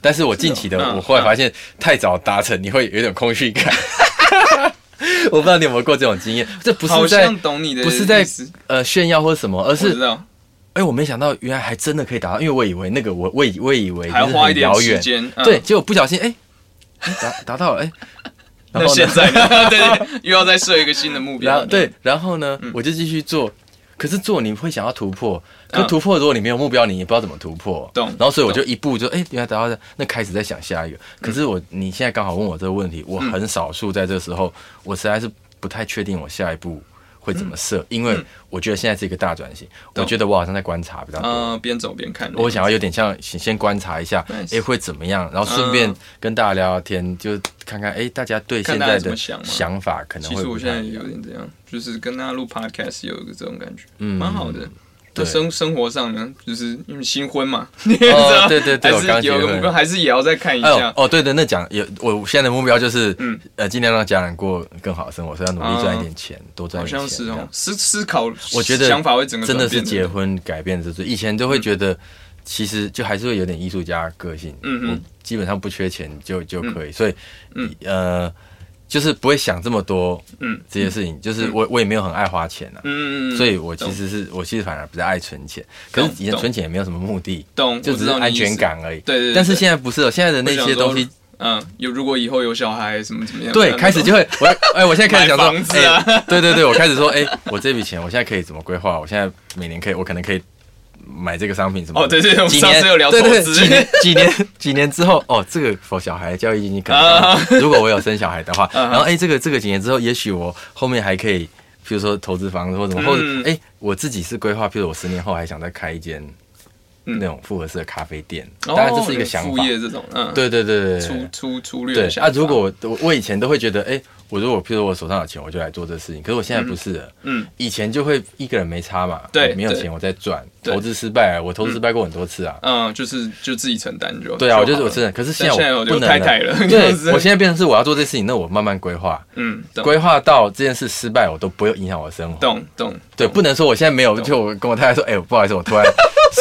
但是我近期的，我后来发现太早达成，你会有点空虚感。(laughs) 我不知道你有没有过这种经验，这不是在懂你的不是在呃炫耀或什么，而是道哎，我没想到原来还真的可以达到，因为我以为那个我我以我以为就是还要花一点时间。嗯对，，结果不小心哎哎达达到了哎，(laughs) 然那？现在呢？对 (laughs) 对，又要再设一个新的目标。然后对，然后呢，我就继续做。可是做你会想要突破，可嗯突破如果你没有目标，你也不知道怎么突破。懂然后所以我就一步就哎，原来达到这，那开始在想下一个。可是我你现在刚好问我这个问题，我很少数在这个时候，我实在是不太确定我下一步会怎么设，因为我觉得现在是一个大转型，我觉得我好像在观察比较多。嗯，边走边看。我想要有点像先先观察一下，哎、会怎么样，然后顺便嗯跟大家聊聊天，就看看哎、大家对现在的想法可能其实我现在也有。点这样，就是跟大家录 podcast 有一个这种感觉，嗯蛮好的。对。生 (laughs) 生活上呢，就是因为新婚嘛，(laughs) 哦对对对还是有个目标，还是也要再看一下。哦，对对，那讲也，我现在的目标就是，嗯。嗯，呃，尽量让家人过更好的生活，所以要努力赚一点钱，多赚一点钱。像是哦，思思考，我觉得想法会整个真的是结婚改变这以前都会觉得，其实就还是会有点艺术家个性，嗯嗯基本上不缺钱就就可以，所以，呃，就是不会想这么多，嗯这些事情，就是我我也没有很爱花钱啊。嗯，嗯嗯所以我其实是我其实反而比较爱存钱，可是以前存钱也没有什么目的，懂，就只是安全。感而已。对对对但是现在不是了，现在的那些东西，嗯，有如果以后有小孩什么怎么样，对，开始就会我哎，我现在开始想说，对对对，我开始说，哎，我这笔钱我现在可以怎么规划？我现在每年可以，我可能可以买这个商品什么的？哦对对对我们上次有聊对对对投资。几年几年 (laughs) 几年之后，哦，这个否小孩教育基金可能啊。如果我有生小孩的话，嗯然后哎，这个这个几年之后，也许我后面还可以。比如说投资房子或什么，或者嗯哎、我自己是规划，譬如我十年后还想再开一间嗯。那种复合式的咖啡店，哦当然这是一个想法。副业这种，嗯，对对对对对，粗粗粗略对啊，如果我我我以前都会觉得，哎、我如果譬如我手上有钱，我就来做这事情。可是我现在不是了，嗯，以前就会一个人没差嘛，对对没有钱我在赚，投资失败了，我投资失败过很多次啊。嗯，就是就自己承担就对啊，我就是我真的，可是现在我不能太太了这对，(laughs) 我现在变成是我要做这事情，那我慢慢规划，嗯，懂。规划到这件事失败，我都不会影响我的生活。懂懂，对，不能说我现在没有，就我跟我太太说，哎、不好意思，我突然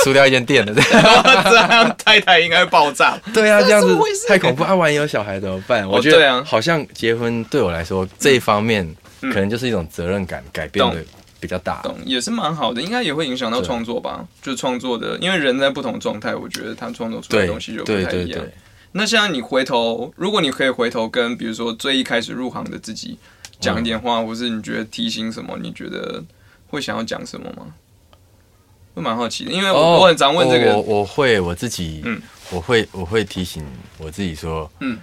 输掉一间店了，(laughs) 这样。太太应该会爆炸。对啊，这样子太恐怖。啊，万一有小孩怎么办？我觉对啊得好像结婚对我来说这一方面，可能就是一种责任感改变的比较大。懂也是蛮好的，应该也会影响到对创作吧？就是创作的，因为人在不同状态，我觉得他创作出来的对东西就不太一样。对对，那现在你回头，如果你可以回头跟比如说最一开始入行的自己讲一点话，或是你觉得提醒什么，你觉得会想要讲什么吗？会蛮好奇的，因为我、我很常问这个，哦我我会我自己，嗯我会我会提醒我自己说，嗯，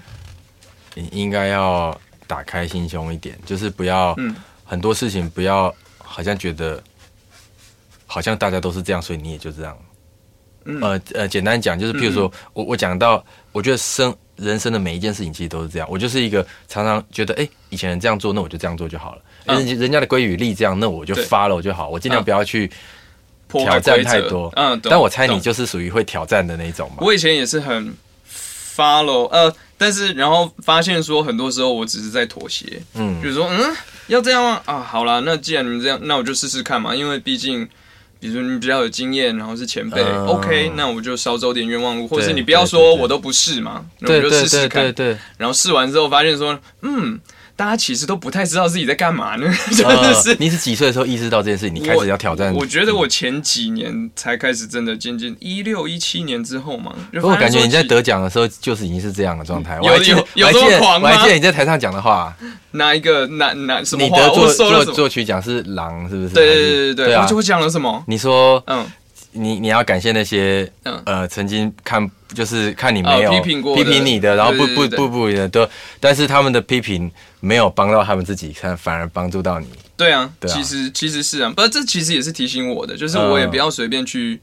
你应该要打开心胸一点，就是不要、嗯很多事情不要好像觉得好像大家都是这样，所以你也就这样。嗯呃呃，简单讲就是，譬如说、我我讲到，我觉得生人生的每一件事情其实都是这样。我就是一个常常觉得，哎、以前人这样做，那我就这样做就好了。嗯人、人家的规与力这样，那我就对 follow 就好。我尽量嗯不要去挑战太多。嗯，但我猜你就是属于会挑战的那一种吧。我以前也是很 follow，呃，但是然后发现说，很多时候我只是在妥协，嗯就是说，嗯，要这样吗？啊，好啦，那既然你们这样，那我就试试看嘛，因为毕竟。比如说你比较有经验，然后是前辈、嗯 o k 那我就少走点冤枉路，或者是你不要说我都不是嘛，那我就试试看。对对，然后试完之后发现说，嗯，大家其实都不太知道自己在干嘛呢，(laughs) 真的是呃。你是几岁的时候意识到这件事情？你开始要挑战？我觉得我前几年才开始真的渐渐，一六一七年之后嘛，我感觉你在得奖的时候，就是已经是这样的状态。有有有我还记得这么狂吗我还记得你在台上讲的话，哪一个哪哪什么话，你得作？作作曲奖是狼，是不是？对对对对对，我就！会讲了什么？你说嗯，你你要感谢那些嗯。呃曾经看就是看你没有哦批评过批评你的，然后不不不不的都，但是他们的批评没有帮到他们自己，反反而帮助到你。对啊，对啊。其实其实是啊，不，这其实也是提醒我的，就是我也不要随便去，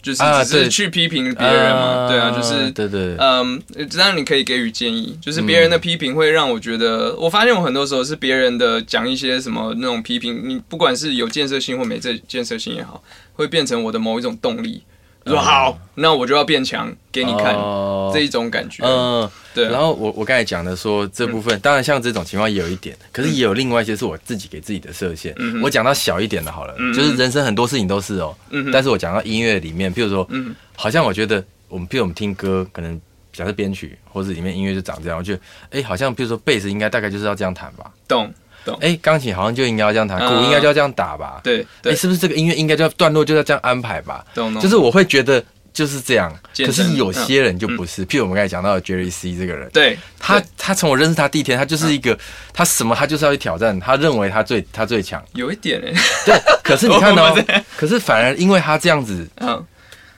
就是只是去批评别人嘛，对啊，就是对对，嗯，当然你可以给予建议，就是别人的批评会让我觉得，我发现我很多时候是别人的讲一些什么那种批评，你不管是有建设性或没这建设性也好，会变成我的某一种动力，就说好，那我就要变强给你看哦。这一种感觉，嗯。对。啊，然后我我刚才讲的说这部分，当然像这种情况也有一点，可是也有另外一些是我自己给自己的设限。嗯我讲到小一点的好了，嗯就是人生很多事情都是哦，嗯但是我讲到音乐里面，譬如说，嗯好像我觉得我们譬如我们听歌，可能假设编曲或者里面音乐就长这样，我觉得哎，好像譬如说贝斯应该大概就是要这样弹吧。懂懂。哎，钢琴好像就应该要这样弹，鼓嗯。应该就要这样打吧？对哎，对，是不是这个音乐应该就要段落就要这样安排吧？懂懂。就是我会觉得就是这样，可是有些人就不是，譬如我们刚才讲到的 Jerry C 这个人，对他他从我认识他第一天，他就是一个他什么他就是要去挑战，他认为他最他最强，有一点哎，对。可是你看 (laughs) 我哦，可是反而因为他这样子，嗯，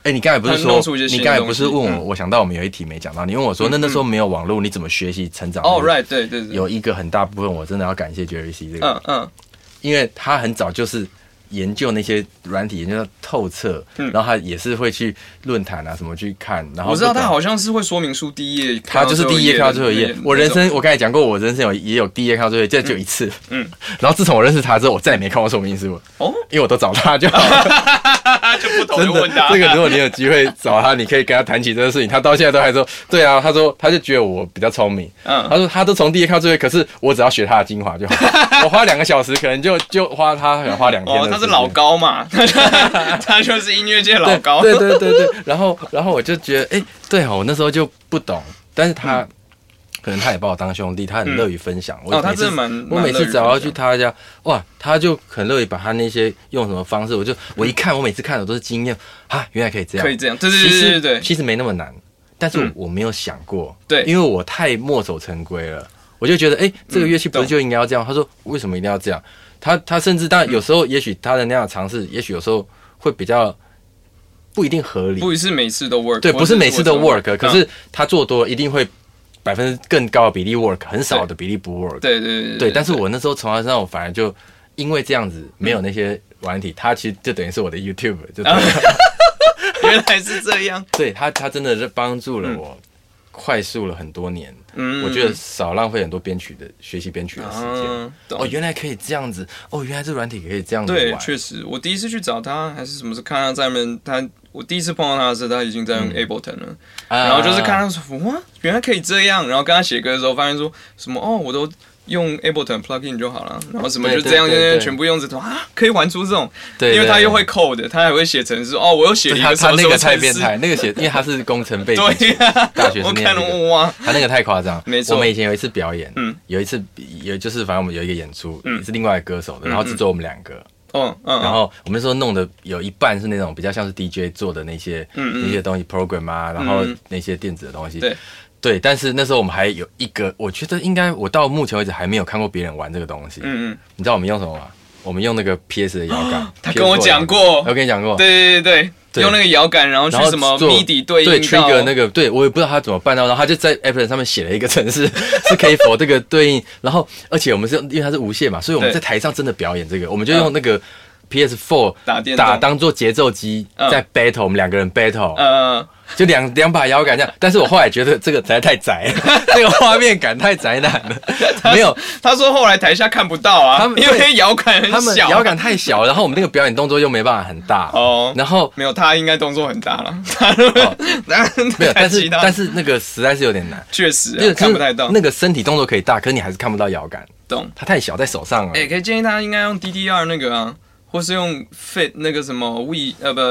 哎，你刚才不是说你刚才不是问我，嗯。我想到我们有一题没讲到，你问我说那那时候没有网络，你怎么学习成长？哦，right，对对对，有一个很大部分我真的要感谢 Jerry C 这个，嗯嗯，因为他很早就是研究那些软体研究到透彻，嗯然后他也是会去论坛啊什么去看，然后我知道他好像是会说明书第一页，他就是第一页看到最后一页。我人生我刚才讲过，我人生有也有第一页看到最后一页，这就一次。嗯嗯，然后自从我认识他之后，我再也没看过说明书了，哦，因为我都找他就好了。(laughs) 就不懂真的问他，，(laughs) 这个如果你有机会找他，你可以跟他谈起这个事情。他到现在都还说，对啊，他说他就觉得我比较聪明。嗯他说他都从第一页看到最后一页，可是我只要学他的精华就好。(laughs) 我花两个小时，可能就就花他可能花两天的是老高嘛，(laughs) 他就是音乐界老高，对对对对。然后然后我就觉得，哎、对哦，我那时候就不懂，但是他。可能他也把我当兄弟，他很乐于分享。我哦，他每次真的蛮，我每次只要去他家，哇，他就很乐意把他那些用什么方式，我就我一看，我每次看的都是惊艳啊，原来可以这样，可以这样，对对对对其实没那么难，但是我没有想过，对因为我太墨守成规了，我就觉得，哎、这个乐器不是就应该要这样？他说为什么一定要这样？他他甚至当然有时候，也许他的那样的尝试，也许有时候会比较不一定合理，不是每次都 work，对，不是每次都 work，可是他做多了一定会百分之更高的比例 work，很少的比例不 work，对对对对，但是我那时候从他身上，我反而就因为这样子没有那些软体，他其实就等于是我的 YouTube，就 (laughs) 原来是这样，对他，他真的是帮助了我，快速了很多年。嗯，我觉得少浪费很多编曲的学习编曲的时间。嗯，哦，原来可以这样子，哦，原来这软体可以这样子对，确实，我第一次去找他还是什么时候看他在那边，他我第一次碰到他的时候，他已经在用 Ableton 了，啊。然后就是看他说哇，原来可以这样，然后跟他写歌的时候，发现说什么哦，我都用 Ableton plugin 就好了，然后什么就这样，对对对。全部用这种啊，可以玩出这种，因为他又会 code，他还会写程式，哦，我又写他他那个太变态，那个写，(laughs) 因为他是工程背景，大学是念那个哇，他那个太夸张。没错。我们以前有一次表演，有一次有就是反正我们有一个演出，是另外一个歌手的，然后只做我们两个，嗯嗯，然后我们说弄的有一半是那种比较像是 DJ 做的那些嗯嗯。那些东西 program 啊，然后嗯。那些电子的东西。对对，但是那时候我们还有一个，我觉得应该我到目前为止还没有看过别人玩这个东西。嗯嗯，你知道我们用什么吗？我们用那个 PS 的摇杆。他跟我 PS4 讲过我跟你讲过。对对对对，对用那个摇杆，然后去什么做 MIDI 对对应到 trigger 那个，对我也不知道他怎么办到，然后他就在 Apple 上面写了一个程式，(laughs) 是可以否这个对应，然后而且我们是因为它是无线嘛，所以我们在台上真的表演这个，我们就用那个 PS4 打电动打当做节奏机嗯在 battle，我们两个人 battle，呃，就两两把摇杆这样，但是我后来觉得这个实在太窄了，(laughs) 这个画面感太宅男了，没有他说后来台下看不到啊，他们因为摇杆很小，们摇杆太小，然后我们那个表演动作又没办法很大，哦，然后没有他应该动作很大了，他哦没有，但是但是那个实在是有点难。确实看不太到，那个身体动作可以大，可你还是看不到摇杆，懂？它太小在手上了。哎，可以建议他应该用 DDR 那个啊，或是用 Fit 那个什么 We 呃不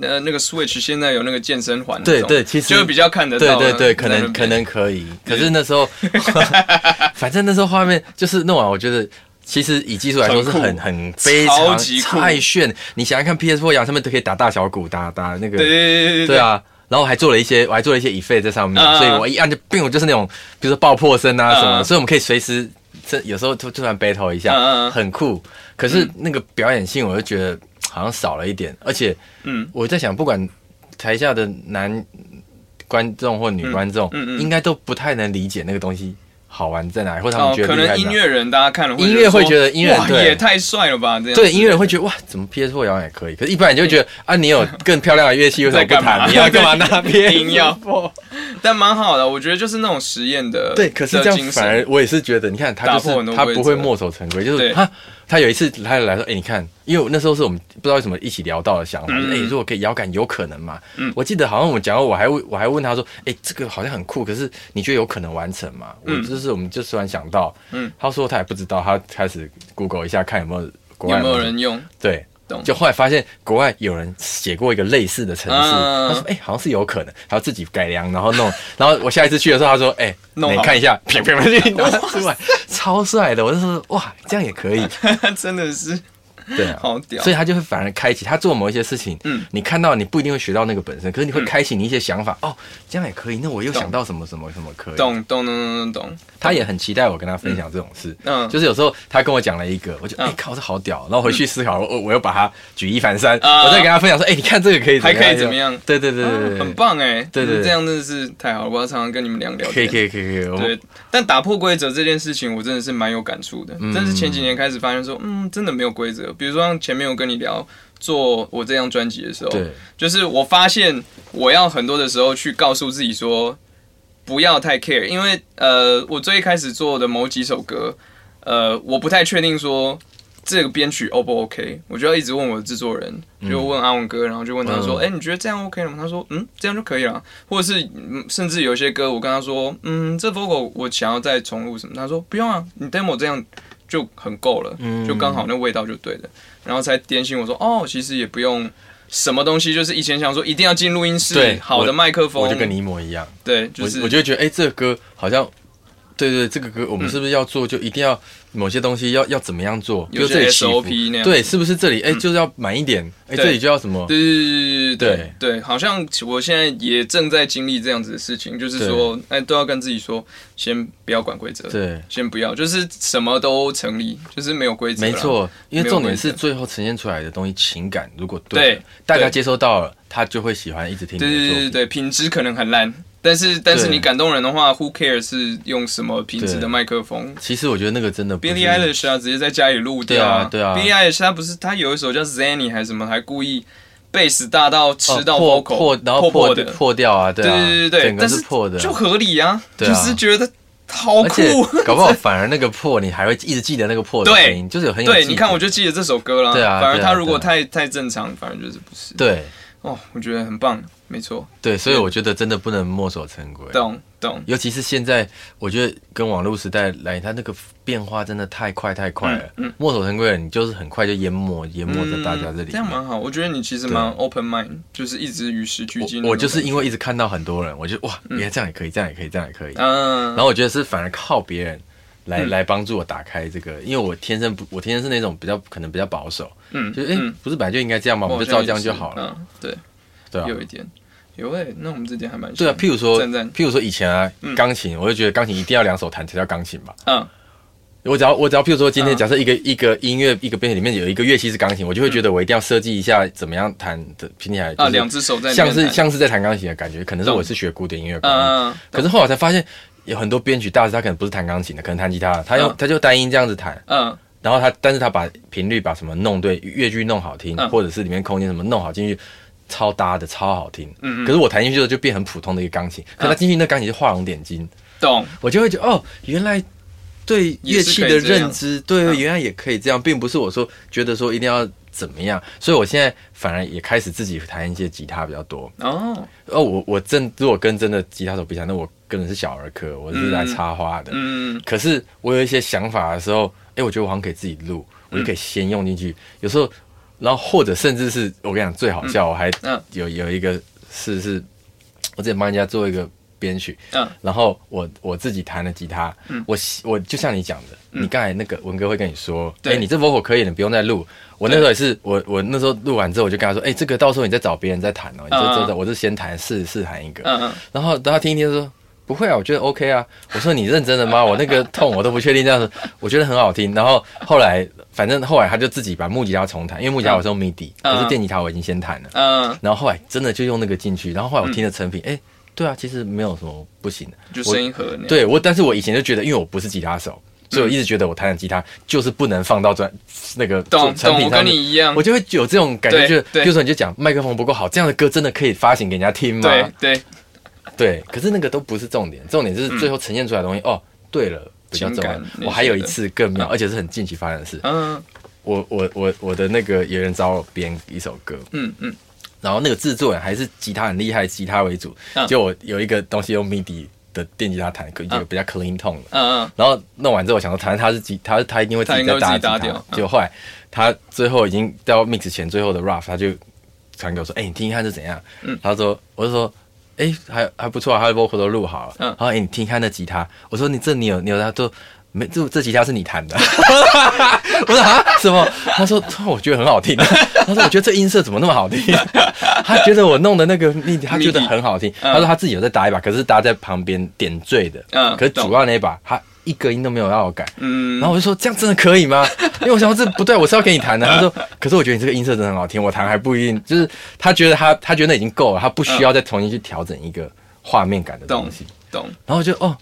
呃那个 Switch 现在有那个健身环，对对，其实就比较看得到，对对对，可能可能可以。可是那时候，(laughs) 反正那时候画面就是弄完，我觉得。其实以技术来说是很很很非常太炫，你想想看 PS4 摇上面都可以打大小鼓，打打那个对对对对对，啊，然后还做了一些，我还做了一些 effect 在上面，所以我一按就并就是那种，比如说爆破声啊什么所以我们可以随时，这有时候突突然 battle 一下，很酷。可是那个表演性，我就觉得好像少了一点，而且嗯。我在想，不管台下的男观众或女观众，嗯嗯。嗯应该都不太能理解那个东西好玩在哪里，或者他们觉得厉害在哪能音乐人大家看了会音乐会觉得音乐人也太帅了吧，这样。对音乐人会觉得哇，怎么 PS4 摇也可以？可是一般人就会觉得啊，你有更漂亮的乐器，(laughs) 为什么不在干嘛？弹？你要 (laughs) 干嘛拿 PS4？硬要。但蛮好的，我觉得就是那种实验的对，可是这样反而我也是觉得，你看他就是他不会墨守成规，就是他他有一次他来说，哎、你看，因为那时候是我们不知道为什么一起聊到的想法，哎、如果可以遥感有可能嘛？嗯我记得好像我们讲过，我还我还问他说，哎、这个好像很酷，可是你觉得有可能完成吗？嗯我就是我们就突然想到，嗯他说他也不知道，他开始 Google 一下看有没有国外有没有人用？对懂。就后来发现国外有人写过一个类似的城市，嗯他说：“哎、好像是有可能，他要自己改良，然后弄。(laughs) 然后我下一次去的时候，他说：‘哎、弄好你看一下，(laughs) 啪啪啪就拿出来，超超帅的，我就说哇，这样也可以，真的是对啊，(laughs) 好屌。所以他就会反而开启他做某一些事情，嗯。你看到你不一定会学到那个本身，可是你会开启你一些想法，哦，这样也可以，那我又想到什么什么什么可以，懂懂懂懂懂懂，他也很期待我跟他分享这种事。嗯，就是有时候他跟我讲了一个，我就哎、嗯靠，这好屌，然后回去思考，我我又把它举一反三，啊。我再跟他分享说，哎、你看这个可以还可以怎么？样？对对对对很，棒哎，对对對这样真的是太好了，我要常常跟你们聊聊天。可以可以可以可以，我对，但打破规则这件事情，我真的是蛮有感触的。嗯。但是前几年开始发现说，嗯，真的没有规则。比如说像前面我跟你聊做我这张专辑的时候，对就是我发现我要很多的时候去告诉自己说，不要太 care，因为呃，我最一开始做的某几首歌，呃，我不太确定说这个编曲 O 不 OK，我就要一直问我的制作人，就问阿文哥，然后就问他说，嗯哎、你觉得这样 OK 了吗？他说，嗯，这样就可以了。或者是嗯甚至有些歌，我跟他说，嗯，这 vocal 我想要再重录什么，他说不用啊，你 demo 这样就很够了，嗯。就刚好那味道就对了。然后才点醒我说，哦，其实也不用什么东西，就是以前想说一定要进录音室，对好的麦克风，我就跟你一模一样，对，就是我我就会觉得，哎、这个歌好像，对对，这个歌我们是不是要做，就一定要某些东西要要怎么样做，比有些如这里 SOP 那样对，是不是这里哎、就是要满一点，哎、对这里就要什么，对对对对对对，好像我现在也正在经历这样子的事情，就是说，哎，都要跟自己说，先不要管规则，对。先不要，就是什么都成立，就是没有规则，没，错，因为重点是最后呈现出来的东西，情感如果对大家接收到了，他就会喜欢一直听。对对对对，品质可能很烂，但是但是你感动人的话，Who care 是用什么品质的麦克风？其实我觉得那个真的 Billie Eilish 啊，直接在家里录掉对啊对啊。Billie Eilish 他不是他有一首叫 Zanny 还是什么，还故意贝斯大到吃到破破，然后破破的，破掉啊，对对啊，对对对，但是是破的，就合理啊，就是觉得好酷。(laughs) 搞不好反而那个破，你还会一直记得那个破的对声音，就是有很有对，你看我就记得这首歌了。对啊反而他如果太太正常，反而就是不是。对。哦，我觉得很棒，没错，对，所以我觉得真的不能墨守成规。懂懂。尤其是现在，我觉得跟网络时代来，它那个变化真的太快太快了。嗯嗯墨守成规了，你就是很快就淹没淹没在大家这里面。这样蛮好。我觉得你其实蛮 open mind，就是一直与时俱进。我我就是因为一直看到很多人，我就哇，原来这样也可以，这样也可以，这样也可以。嗯，然后我觉得是反而靠别人来、嗯来帮助我打开这个，因为我天生不，我天生是那种比较可能比较保守，嗯就是哎、不是本来就应该这样吗？我们就照这样就好了，嗯，对，对啊。有一点，有诶，那我们之间还蛮对啊，譬如说，譬如说以前啊嗯，钢琴，我就觉得钢琴一定要两手弹才叫钢琴吧。嗯。我只要我只要譬如说今天嗯。假设一个、一个音乐一个编曲里面有一个乐器是钢琴，我就会觉得我一定要设计一下怎么样弹的听起来啊，是两只手在像是像是在弹钢琴的感觉，可能是懂我是学古典音乐嗯，可是后来才发现有很多编曲大师他可能不是弹钢琴的，可能弹吉他的，他用、嗯。他就单音这样子弹，嗯。然后他但是他把频率把什么弄对，乐句弄好听，嗯。或者是里面空间什么弄好进去。超搭的，超好听。嗯嗯。可是我弹进去之后就变很普通的一个钢琴，可他进去那钢琴就画龙点睛，懂，我就会觉得哦，原来对乐器的认知，对，嗯原来也可以这样，并不是我说觉得说一定要怎么样，所以我现在反而也开始自己弹一些吉他比较多。哦，哦，我我真如果跟真的吉他手比起来，那我跟的是小儿科，我是来插花的。嗯可是我有一些想法的时候，哎、我觉得我好像可以自己录，我就可以先用进去。有时候，然后或者甚至是我跟你讲最好笑，我还嗯。有有一个是是，我之前帮人家做一个编曲，嗯。然后我我自己弹了吉他，嗯。我我就像你讲的，嗯。你刚才那个文哥会跟你说，哎、对你这 vocal 可以了，你不用再录。我那时候也是，我我那时候录完之后，我就跟他说，哎、这个到时候你再找别人再弹哦，你就嗯嗯。这这，我是先弹试试弹一个，嗯嗯，然后等他听一听说。不会啊，我觉得 OK 啊。我说你认真的吗？(laughs) 我那个痛我都不确定这样子，我觉得很好听。然后后来，反正后来他就自己把木吉他重弹，因为木吉他我是用 MIDI，、嗯可是电吉他我已经先弹了。嗯，然后后来真的就用那个进去，然后后来我听了成品，哎、对啊，其实没有什么不行的。就声音和对我，但是我以前就觉得，因为我不是吉他手，所以我一直觉得我弹的吉他就是不能放到专那个成品上面。你一样我，就会有这种感觉，就是对比如说你就讲麦克风不够好，这样的歌真的可以发行给人家听吗？对对，对，可是那个都不是重点，重点就是最后呈现出来的东西。哦，对了，比较重要我还有一次更妙，而且是很近期发生的事。嗯我我我我的那个有人找我编一首歌，嗯嗯，然后那个制作人还是吉他很厉害，吉他为主。嗯就我有一个东西用 MIDI 的电吉他弹，一个比较 clean tone 的。嗯嗯，然后弄完之后，我想说，反正他是吉，他他一定会自己再搭掉。嗯结果后来他最后已经到 mix 前最后的 rough，他就传给我说：“哎、你听听看是怎样。”嗯他说：“我就说，哎、还还不错啊，他的 vocal 都录好了。嗯然后哎、你听看那吉他，我说你这你有你有他说没，这这吉他是你弹的。(laughs) 我说啊，什么？他说，我觉得很好听。(laughs) 他说，我觉得这音色怎么那么好听？他觉得我弄的那个 MIDI，他觉得很好听。他说他自己有在打一把，可是搭在旁边点缀的。嗯可是主要那一把，他一个音都没有让我改。嗯，然后我就说这样真的可以吗？(laughs) 因为我想说这不对，我是要给你弹的。(laughs) 他说，可是我觉得你这个音色真的很好听，我弹还不一定。就是他觉得他他觉得那已经够了，他不需要再重新去调整一个画面感的东西。懂。然后我就哦，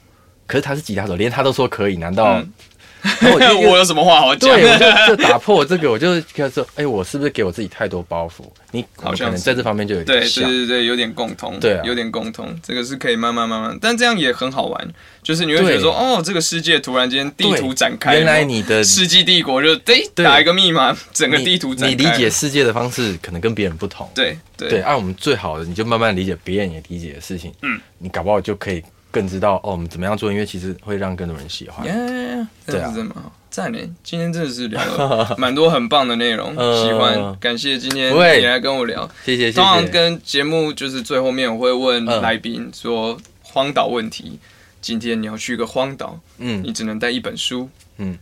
可是他是吉他手，连他都说可以，难道？(laughs) 我就我有什么话好讲？对，我就就打破这个，我就跟他说，哎、我是不是给我自己太多包袱？你好像可能在这方面就有对对点像。对对，有点共通，对啊有点共通，这个是可以慢慢慢慢，但这样也很好玩，就是你会觉得说，哦，这个世界突然间地图展开，原来你的世纪帝国就诶对打一个密码，整个地图展开你理解世界的方式可能跟别人不同。对对对，按、我们最好的，你就慢慢理解别人也理解的事情。嗯，你搞不好就可以更知道哦，我们怎么样做音乐，其实会让更多人喜欢。耶，对啊真的是真的蛮好，赞呢！今天真的是聊了 (laughs) 蛮多很棒的内容，呃喜欢，感谢今天你来跟我聊。谢谢谢通常。跟节目就是最后面我会问嗯来宾说荒岛问题，今天你要去一个荒岛，嗯你嗯只能带一本书，嗯，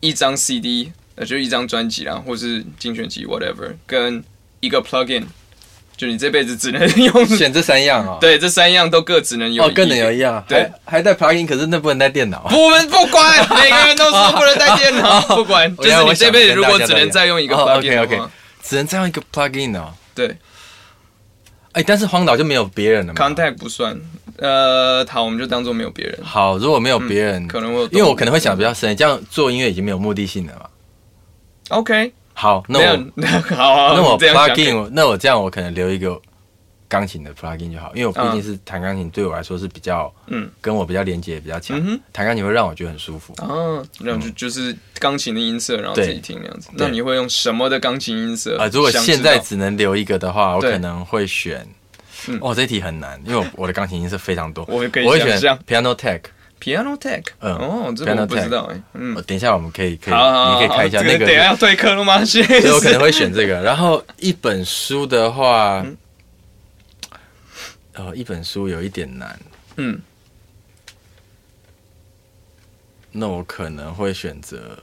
一张 CD，呃，就一张专辑啦，或是精选集 whatever，跟一个 plugin，就你这辈子只能 (laughs) 用。选这三样哦。对，这三样都各只能有哦，一跟人有一样，对还还带 plugin，可是那不能带电脑。不不管，(laughs) 每个人都说不能带电脑，不管，我就是我你这辈子如果只能再用一个哦 plugin 的 OK，OK 话，只能再用一个 plugin 哦。对哎，但是荒岛就没有别人了嘛。，contact 不算。呃，好，我们就当做没有别人，好，如果没有别人，可能我，因为我可能会想比较深，这样做音乐已经没有目的性了嘛。OK，好，那我那我，(laughs) 好好，那我 plugin，那我这样我可能留一个钢琴的 plugin 就好，因为我毕竟嗯是弹钢琴，对我来说是比较，嗯跟我比较连接比较强。弹钢琴会让我觉得很舒服。哦，然后就就是钢琴的音色，然后自己听那样子。那你会用什么的钢琴音色？啊，如果现在只能留一个的话，我可能会选嗯。哦，这题很难，因为我我的钢琴音色非常多，我我会选 Piano Tech。Piano tech，嗯哦，这我不知道哎，嗯呃，等一下我们可以可以，好好好，你可以看一下那个等一下要退课了吗？所所以我可能会选这个。然后一本书的话，嗯呃，一本书有一点难，嗯，那我可能会选择。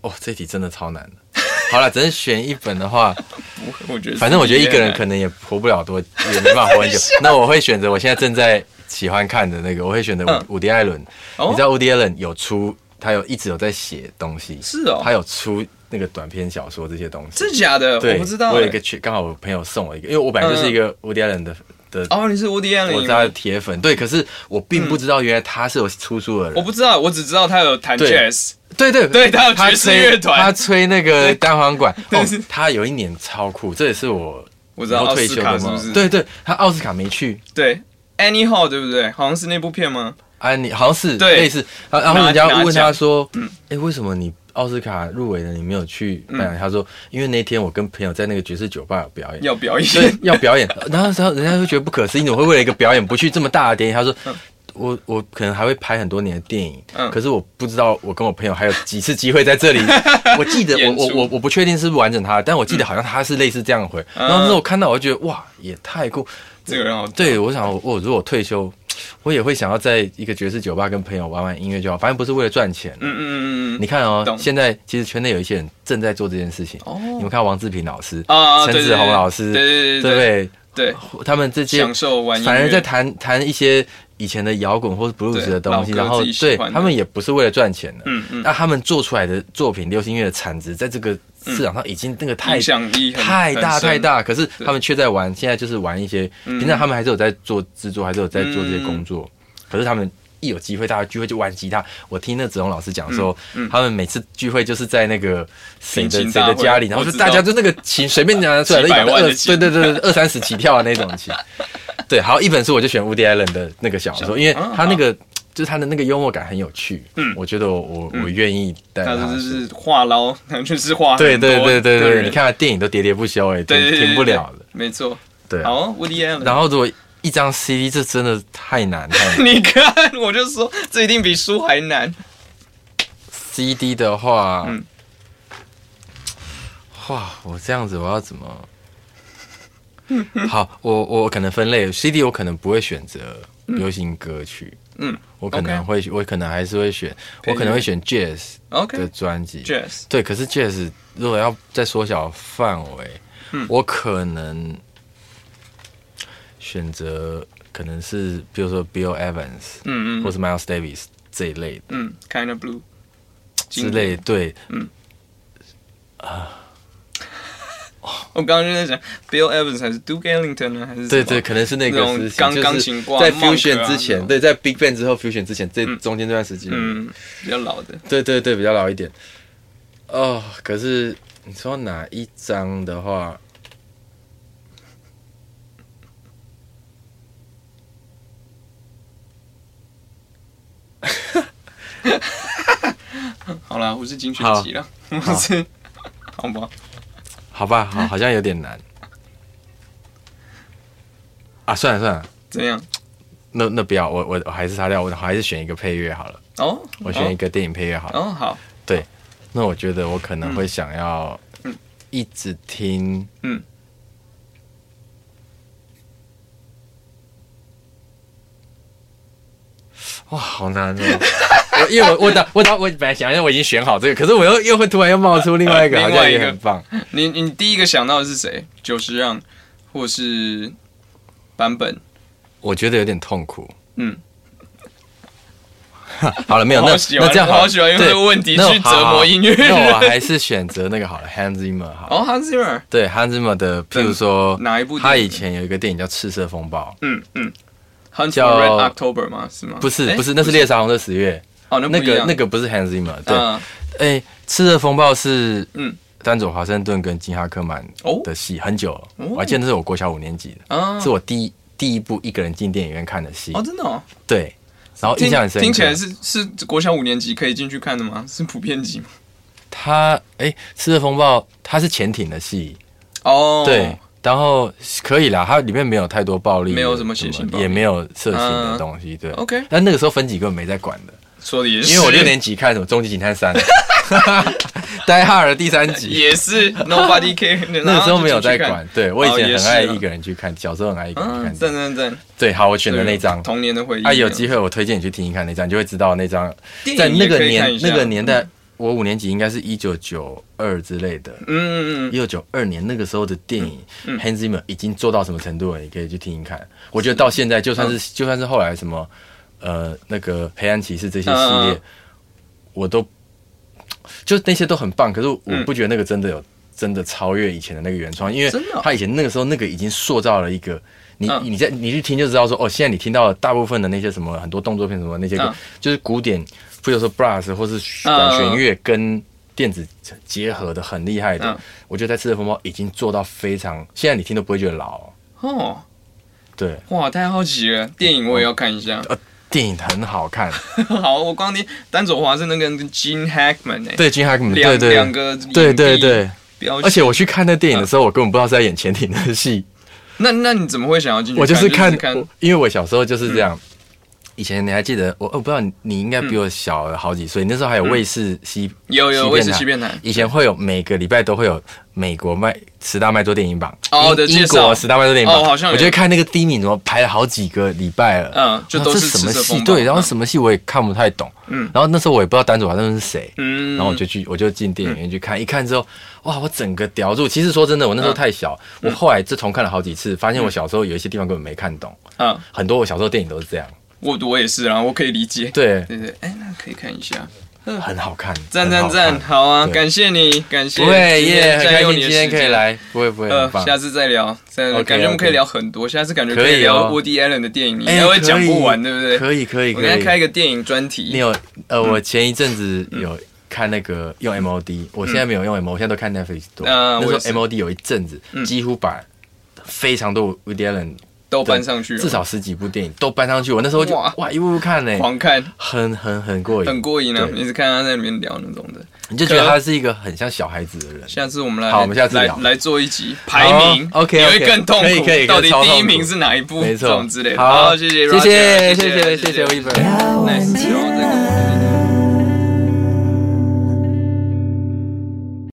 哦，这题真的超难的。好了，只能选一本的话，(laughs) 我觉得反正我觉得一个人可能能也活不了多，也没办法活很久。(laughs) 那我会选择我现在正在喜欢看的那个，我会选择嗯伍伍迪·艾伦。哦你知道伍迪·艾伦有出，他有一直有在写东西，是哦，他有出那个短篇小说这些东西。真假的？对，我不知道哎。我有一个去，刚好我朋友送我一个，因为我本来就是一个伍迪·艾伦的的，哦，你是伍迪·艾伦我是他的铁粉。对，可是我并不知道原来他是有出书的人。我不知道，我只知道他有弹对 jazz，对对对他有爵士吹乐团他吹那个对单簧管。(laughs) 哦他有一年超酷，这也是我我知道以后奥斯退休的梦。卡是不是？对对，他奥斯卡没去。对，Annie Hall 对不对？好像是那部片吗？啊，你好像是对类似，然后然后人家问他说嗯：“哎，为什么你奥斯卡入围了，你没有去颁奖？”他说：“因为那天我跟朋友在那个爵士酒吧有表演。”要表演，对，要表演，然后然后人家就觉得不可思议，你怎么会为了一个表演不去这么大的电影？他说。我我可能还会拍很多年的电影，嗯可是我不知道我跟我朋友还有几次机会在这里。(laughs) 我记得我演出我我我不确定是不是完整他的，但我记得好像他是类似这样回。嗯然后那时候我看到我就觉得哇，也太酷。这个让我对，我想我如果退休，我也会想要在一个爵士酒吧跟朋友玩玩音乐就好，反正不是为了赚钱。嗯嗯嗯嗯嗯你看哦懂，现在其实圈内有一些人正在做这件事情。哦你们看王志平老师、啊，陈子红老师，对对对对不对？对，他们这些享受玩，反而在谈谈一些以前的摇滚或是 blues 的东西，然后对他们也不是为了赚钱的，嗯嗯，那他们做出来的作品，流行音乐的产值，在这个市场上已经那个太太大太大，可是他们却在玩，现在就是玩一些，嗯平常他们还是有在做制作，还是有在做这些工作，可是他们。一有机会，大家聚会就玩吉他。我听那子龙老师讲说，嗯嗯他们每次聚会就是在那个谁的谁的家里，然后就大家就那个琴随便拿出来，(laughs) 几百一把二万的对对对对二三十起跳的那种琴。(laughs) 对，好，一本书我就选 Woody Allen 的那个小说，因为啊他那个就是他的那个幽默感很有趣。嗯我觉得我我我愿意带他他。就是话唠，就是话对对对对对，你看他电影都喋喋不休，哎，停停不了了。没错。对啊，好，Woody Allen，然后如果一张 CD，这真的太难太难。(laughs) 你看，我就说这一定比书还难。CD 的话，嗯哇，我这样子我要怎么？好，我我可能分类 CD，我可能不会选择流行歌曲，嗯我可能会我可能还是会选，我可能会选 Jazz 的专辑。Jazz。对，可是 Jazz 如果要再缩小范围，嗯我可能选择可能是比如说 Bill Evans 嗯嗯或是 Miles Davis 这一类的嗯，Kind of Blue 之类。对，(laughs) 我刚刚就在想，Bill Evans 还是 Duke Ellington 呢？还是对对，可能是那个钢就是钢琴挂在 Fusion 之前，对，在 Big Bang 之后 Fusion 之前，这中间这段时间，嗯，比较老的。对对对，比较老一点。哦，可是你说哪一张的话，(laughs) 好了，我是精选集了，我是，(laughs) 好吧，好吧，好，(laughs) 好像有点难。啊，算了算了，怎样？那那不要，我我我还是擦掉，我还是选一个配乐好了，哦，我选一个电影配乐好了。哦，好，对那我觉得我可能会想要嗯。一直听，嗯哇，好难哦！我因为我我打我打我本来想一下我已经选好这个，可是我又又会突然又冒出另外一个，(laughs) 另外一个也很棒。你你第一个想到的是谁？久石让，或是版本？我觉得有点痛苦。嗯，(laughs) 好了，没有我那那这样我好喜欢用对这个问题那去折磨音乐好好那我还是选择那个好了，Hans Zimmer 好了。哦，Hans Zimmer，对，Hans Zimmer 的，譬如说哪一部他以前有一个电影叫《赤色风暴嗯嗯，Hunt for 叫 Red October 吗？是吗？》，诶不是不是，那是《猎杀红色十月。哦，那》，不那个一样。那个不是 Hans Zimmer。对，嗯。哎，赤色风暴是嗯。丹佐华盛顿跟金哈克曼哦。的戏，很久我还记得那是我国小五年级的，啊。是我第一第一部一个人进电影院看的戏。哦，。真的哦，对，然后印听象很深刻。听起来是是国小五年级可以进去看的吗？是普遍级吗？他哎，《赤色风暴》它是潜艇的戏，哦，对，然后可以啦，它里面没有太多暴力的，没有什么血腥也没有色情的嗯东西，对。，OK，但那个时候分级根本没在管的，说的也是，因为我六年级看什么《终极警探三》，呆哈尔第三集，也是 Nobody care，(laughs) 那个时候没有在管。对我以前很爱一个人去看，小时候很爱一个人去看，嗯，看。赞赞赞，对，好，我选的那张。童年的回忆。啊，有机会我推荐你去听一看那张，你就会知道那张在那个年那个年代，我五年级应该是一九九二之类的。嗯嗯嗯一九九二年那个时候的电影嗯，Hans Zimmer 已经做到什么程度了？你可以去听一看。我觉得到现在，就算是、嗯就算是后来什么呃那个黑暗骑士这些系列，我都就那些都很棒。可是我嗯不觉得那个真的有真的超越以前的那个原创，因为他以前那个时候那个已经塑造了一个。你嗯你在你去听就知道说哦，现在你听到的大部分的那些什么很多动作片什么那些歌，嗯就是古典，比如说 brass 或是管弦乐跟电子结合的很厉害的。嗯我觉得在《赤色风暴》已经做到非常，现在你听都不会觉得老哦。哦，对，哇，太好奇了，电影我也要看一下。呃电影很好看。(laughs) 好，我光听丹佐华盛顿跟 Gene Hackman 哎，对，Gene Hackman，两对对两个对对对。而且我去看那电影的时候，我根本不知道是在演潜艇的戏，那那你怎么会想要进去看？我就是看因为我小时候就是这样。以前你还记得我？我不知道你，你应该比我小了好几岁。那时候还有卫视西有有卫视西片台。以前会有每个礼拜都会有美国麦十大卖座电影榜。英英哦的介绍。国十大卖座电影榜，哦好像我就会看那个第一名怎么排了好几个礼拜了，嗯，就都是什么戏？对，然后嗯。什么戏我也看不太懂，嗯。然后那时候我也不知道丹佐华盛顿是谁，嗯，然后我就去我就进电影院去看，一看之后，哇，我整个叼住。其实说真的，我那时候太小，嗯。我后来自从看了好几次，发现我小时候有一些地方根本没看懂，嗯，很多我小时候电影都是这样，我我也是啊，我可以理解。对，对对，哎，那可以看一下，很好看，赞赞赞，好啊，感谢你，感谢，不会耶，很开心今天。可以来，不会不会。下次再聊，再感觉我们可以聊很多，下次感觉可以以聊哦 Woody Allen 的电影，你该会讲不完，对不对？可以可以我跟他开一。个电影专题。你有呃，我前一阵子有看那个用 MOD，我现在没有用 MOD，我现在都看 Netflix 多。那时候 MOD 有一阵子嗯几乎把非常多 Woody Allen 都搬上去，至少十几部电影都搬上去，我那时候就哇哇一步步看呢，狂看，很很很过瘾，很过瘾啊！对每次看他在里面聊那种的。你就觉得他是一个很像小孩子的人。下次我们来，好我们下次聊来来做一集排名好，OK，OK，你会更痛苦。可以可以到底第一名是哪一部？没错之类的。好谢谢谢谢谢谢谢谢我们。